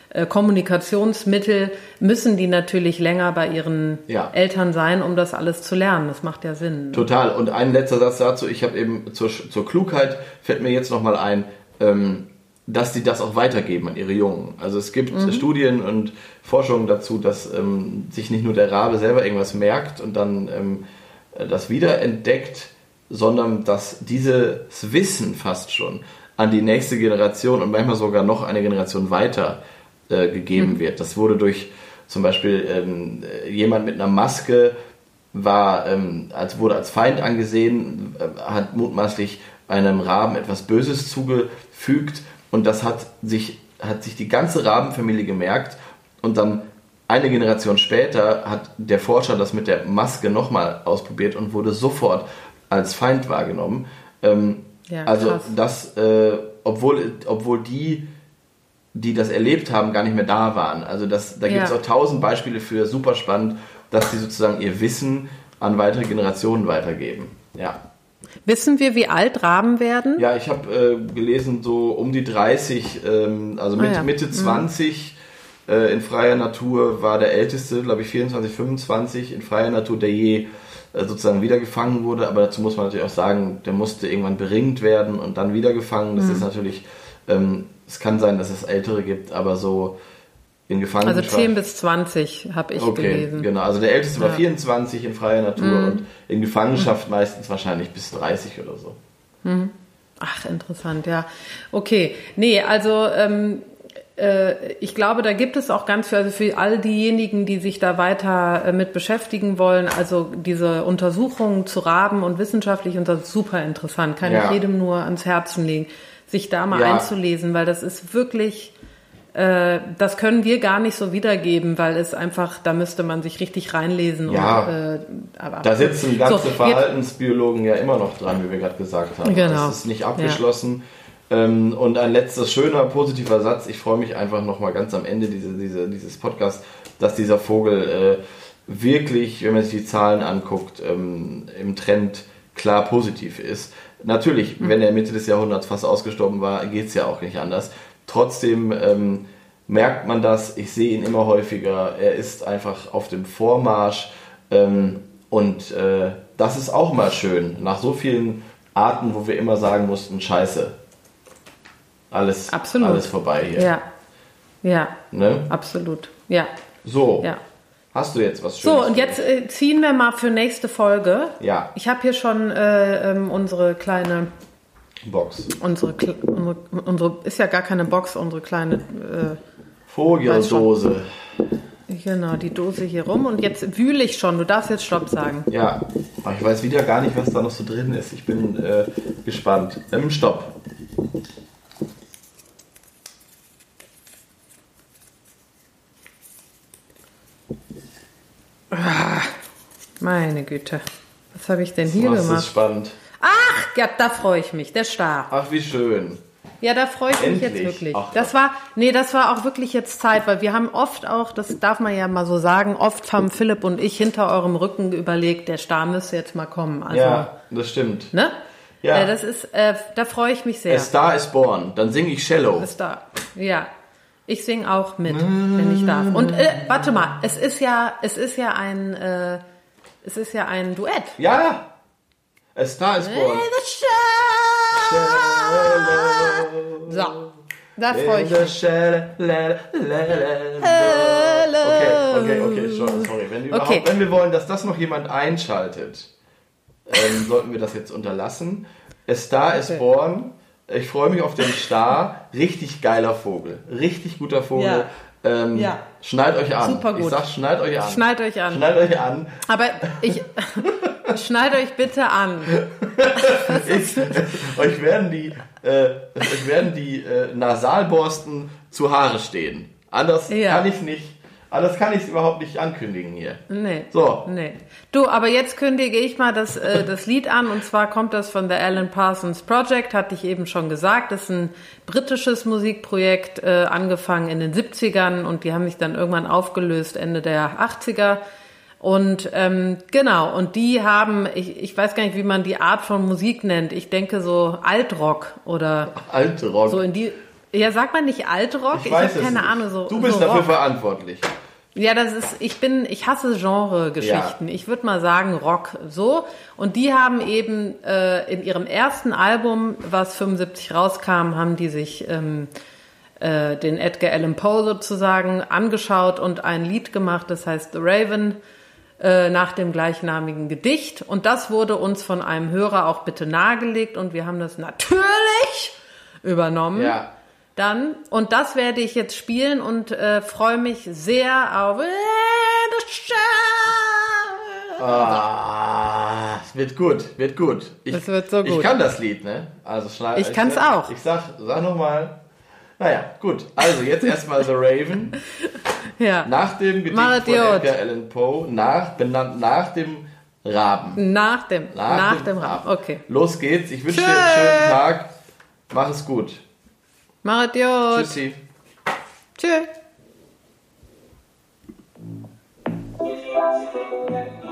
äh, Kommunikationsmittel, müssen die natürlich länger bei ihren Ja. Eltern sein, um das alles zu lernen. Das macht ja Sinn. Total. Und ein letzter Satz dazu. Ich habe eben zur, zur Klugheit fällt mir jetzt nochmal ein, ähm, dass die das auch weitergeben an ihre Jungen. Also es gibt Mhm. Studien und Forschungen dazu, dass ähm, sich nicht nur der Rabe selber irgendwas merkt und dann ähm, äh, das wiederentdeckt, sondern dass dieses Wissen fast schon an die nächste Generation und manchmal sogar noch eine Generation weiter äh, gegeben wird. Das wurde durch zum Beispiel ähm, äh, jemand mit einer Maske war ähm, als wurde als Feind angesehen, äh, hat mutmaßlich einem Raben etwas Böses zugefügt und das hat sich hat sich die ganze Rabenfamilie gemerkt und dann eine Generation später hat der Forscher das mit der Maske nochmal ausprobiert und wurde sofort als Feind wahrgenommen. Ähm, Ja, also das, äh, obwohl, obwohl die, die das erlebt haben, gar nicht mehr da waren. Also das, da gibt es Ja. auch tausend Beispiele für, super spannend, dass die sozusagen ihr Wissen an weitere Generationen weitergeben. Ja, Wissen wir, wie alt Raben werden? ja ich habe äh, gelesen, so um die 30, ähm, also mit, Ah ja. Mitte 20 äh, in freier Natur war der älteste, glaube ich 24, 25 in freier Natur, der je äh, sozusagen wieder gefangen wurde. Aber dazu muss man natürlich auch sagen, der musste irgendwann beringt werden und dann wieder gefangen. Mhm. Das ist natürlich, ähm, es kann sein, dass es ältere gibt, aber so in Also Gefangenschaft. 10 bis 20 habe ich Okay, gelesen. genau. Also der älteste war Ja. Mhm. 24 in freier Natur und in Gefangenschaft meistens wahrscheinlich bis 30 oder so. Ach, interessant, ja. Okay. Nee, also ähm, äh, ich glaube, da gibt es auch ganz viel, also für all diejenigen, die sich da weiter äh, mit beschäftigen wollen, also diese Untersuchungen zu Raben und wissenschaftlich und das ist super interessant, kann Ja. ich jedem nur ans Herzen legen, sich da mal Ja. einzulesen, weil das ist wirklich, das können wir gar nicht so wiedergeben, weil es einfach, da müsste man sich richtig reinlesen. Ja. Und, äh, aber Da sitzen ganze So, Verhaltensbiologen ja immer noch dran, wie wir gerade gesagt haben. Genau. Das ist nicht abgeschlossen. Ähm, und ein letzter schöner, positiver Satz. Ich freue mich einfach nochmal ganz am Ende diese, diese, dieses Podcasts, dass dieser Vogel äh, wirklich, wenn man sich die Zahlen anguckt, ähm, im Trend klar positiv ist. Natürlich, Mhm. wenn er Mitte des Jahrhunderts fast ausgestorben war, geht es ja auch nicht anders. Trotzdem ähm, merkt man das. Ich sehe ihn immer häufiger. Er ist einfach auf dem Vormarsch. Ähm, und äh, das ist auch mal schön. Nach so vielen Arten, wo wir immer sagen mussten, scheiße. Alles, Absolut. alles vorbei hier. ja, ja, Ne? absolut, ja, So, ja. hast du jetzt was Schönes? So, und jetzt äh, ziehen wir mal für nächste Folge. Ja, Ich habe hier schon äh, ähm, unsere kleine, Box. unsere, unsere, unsere, ist ja gar keine Box, unsere kleine, Vogeldose. äh, genau, die Dose hier rum. Und jetzt wühle ich schon. Du darfst jetzt Stopp sagen. Ja, aber ich weiß wieder gar nicht, was da noch so drin ist. Ich bin äh, gespannt. Ähm, stopp. Meine Güte. Was habe ich denn hier Was ist gemacht? spannend. Ach, ja, da freue ich mich. Der Star. Ach, wie schön. Ja, da freue ich mich Endlich. jetzt wirklich. Ach das war, nee, das war auch wirklich jetzt Zeit, weil wir haben oft auch, das darf man ja mal so sagen, oft haben Philipp und ich hinter eurem Rücken überlegt, der Star müsste jetzt mal kommen. Also, Ja, das stimmt. ne? Ja. Äh, das ist, äh, da freue ich mich sehr. A Star is born. Dann singe ich Shallow. ist da. Ja. Ich singe auch mit, wenn ich darf. Und äh, warte mal, es ist ja, es ist ja ein, äh, es ist ja ein Duett. Ja. A Star is born. So, da freue ich mich. Okay, okay, okay, schon, sorry. Wenn, Okay. wenn wir wollen, dass das noch jemand einschaltet, ähm, sollten wir das jetzt unterlassen. A Star is Okay. born. Ich freue mich auf den Star. Richtig geiler Vogel. Richtig guter Vogel. Ja. Ähm, Ja. Schneid euch an. Super gut. Ich sag, schneid euch an. Schnallt euch an. Schneid euch an. Aber ich, schneid euch bitte an. Ich, euch werden die, äh, euch werden die äh, Nasalborsten zu Haare stehen. Anders Ja. kann ich nicht, anders kann ich es überhaupt nicht ankündigen hier. Nee. So. Nee. Du, aber jetzt kündige ich mal das, äh, das Lied an und zwar kommt das von der Alan Parsons Project, hatte ich eben schon gesagt. Das ist ein britisches Musikprojekt, äh, angefangen in den 70ern und die haben sich dann irgendwann aufgelöst, Ende der 80er. Und ähm, genau, und die haben, ich, ich weiß gar nicht, wie man die Art von Musik nennt. Ich denke so Altrock oder Alte Rock. so in die. Ja, sagt man nicht Altrock? ich weiß habe keine nicht. Ahnung. So, du bist so dafür Rock. verantwortlich. Ja, das ist, ich bin, ich hasse Genre-Geschichten. Ich würde mal sagen Rock so. Und die haben eben äh, in ihrem ersten Album, was 75 rauskam, haben die sich ähm, äh, den Edgar Allan Poe sozusagen angeschaut und ein Lied gemacht, das heißt The Raven, äh, nach dem gleichnamigen Gedicht. Und das wurde uns von einem Hörer auch bitte nahegelegt und wir haben das natürlich übernommen. Ja. Dann, und das werde ich jetzt spielen und äh, freue mich sehr auf Ah, es wird gut, wird gut. Ich, Es wird so Ich gut. kann das Lied, ne? Also schneid, Ich kann's sag- auch. Ich sag, sag nochmal. Naja, gut. Also jetzt erstmal The Raven. Ja. Nach dem Gedicht Mach von. Edgar Allan Poe, nach, benannt nach dem Raben. Nach dem, nach, dem Raben. Rahmen. Okay. Los geht's. Ich wünsche dir Tschö. einen schönen Tag. Mach es gut. Mach Idiot. Tschüssi. Tschüss. Thank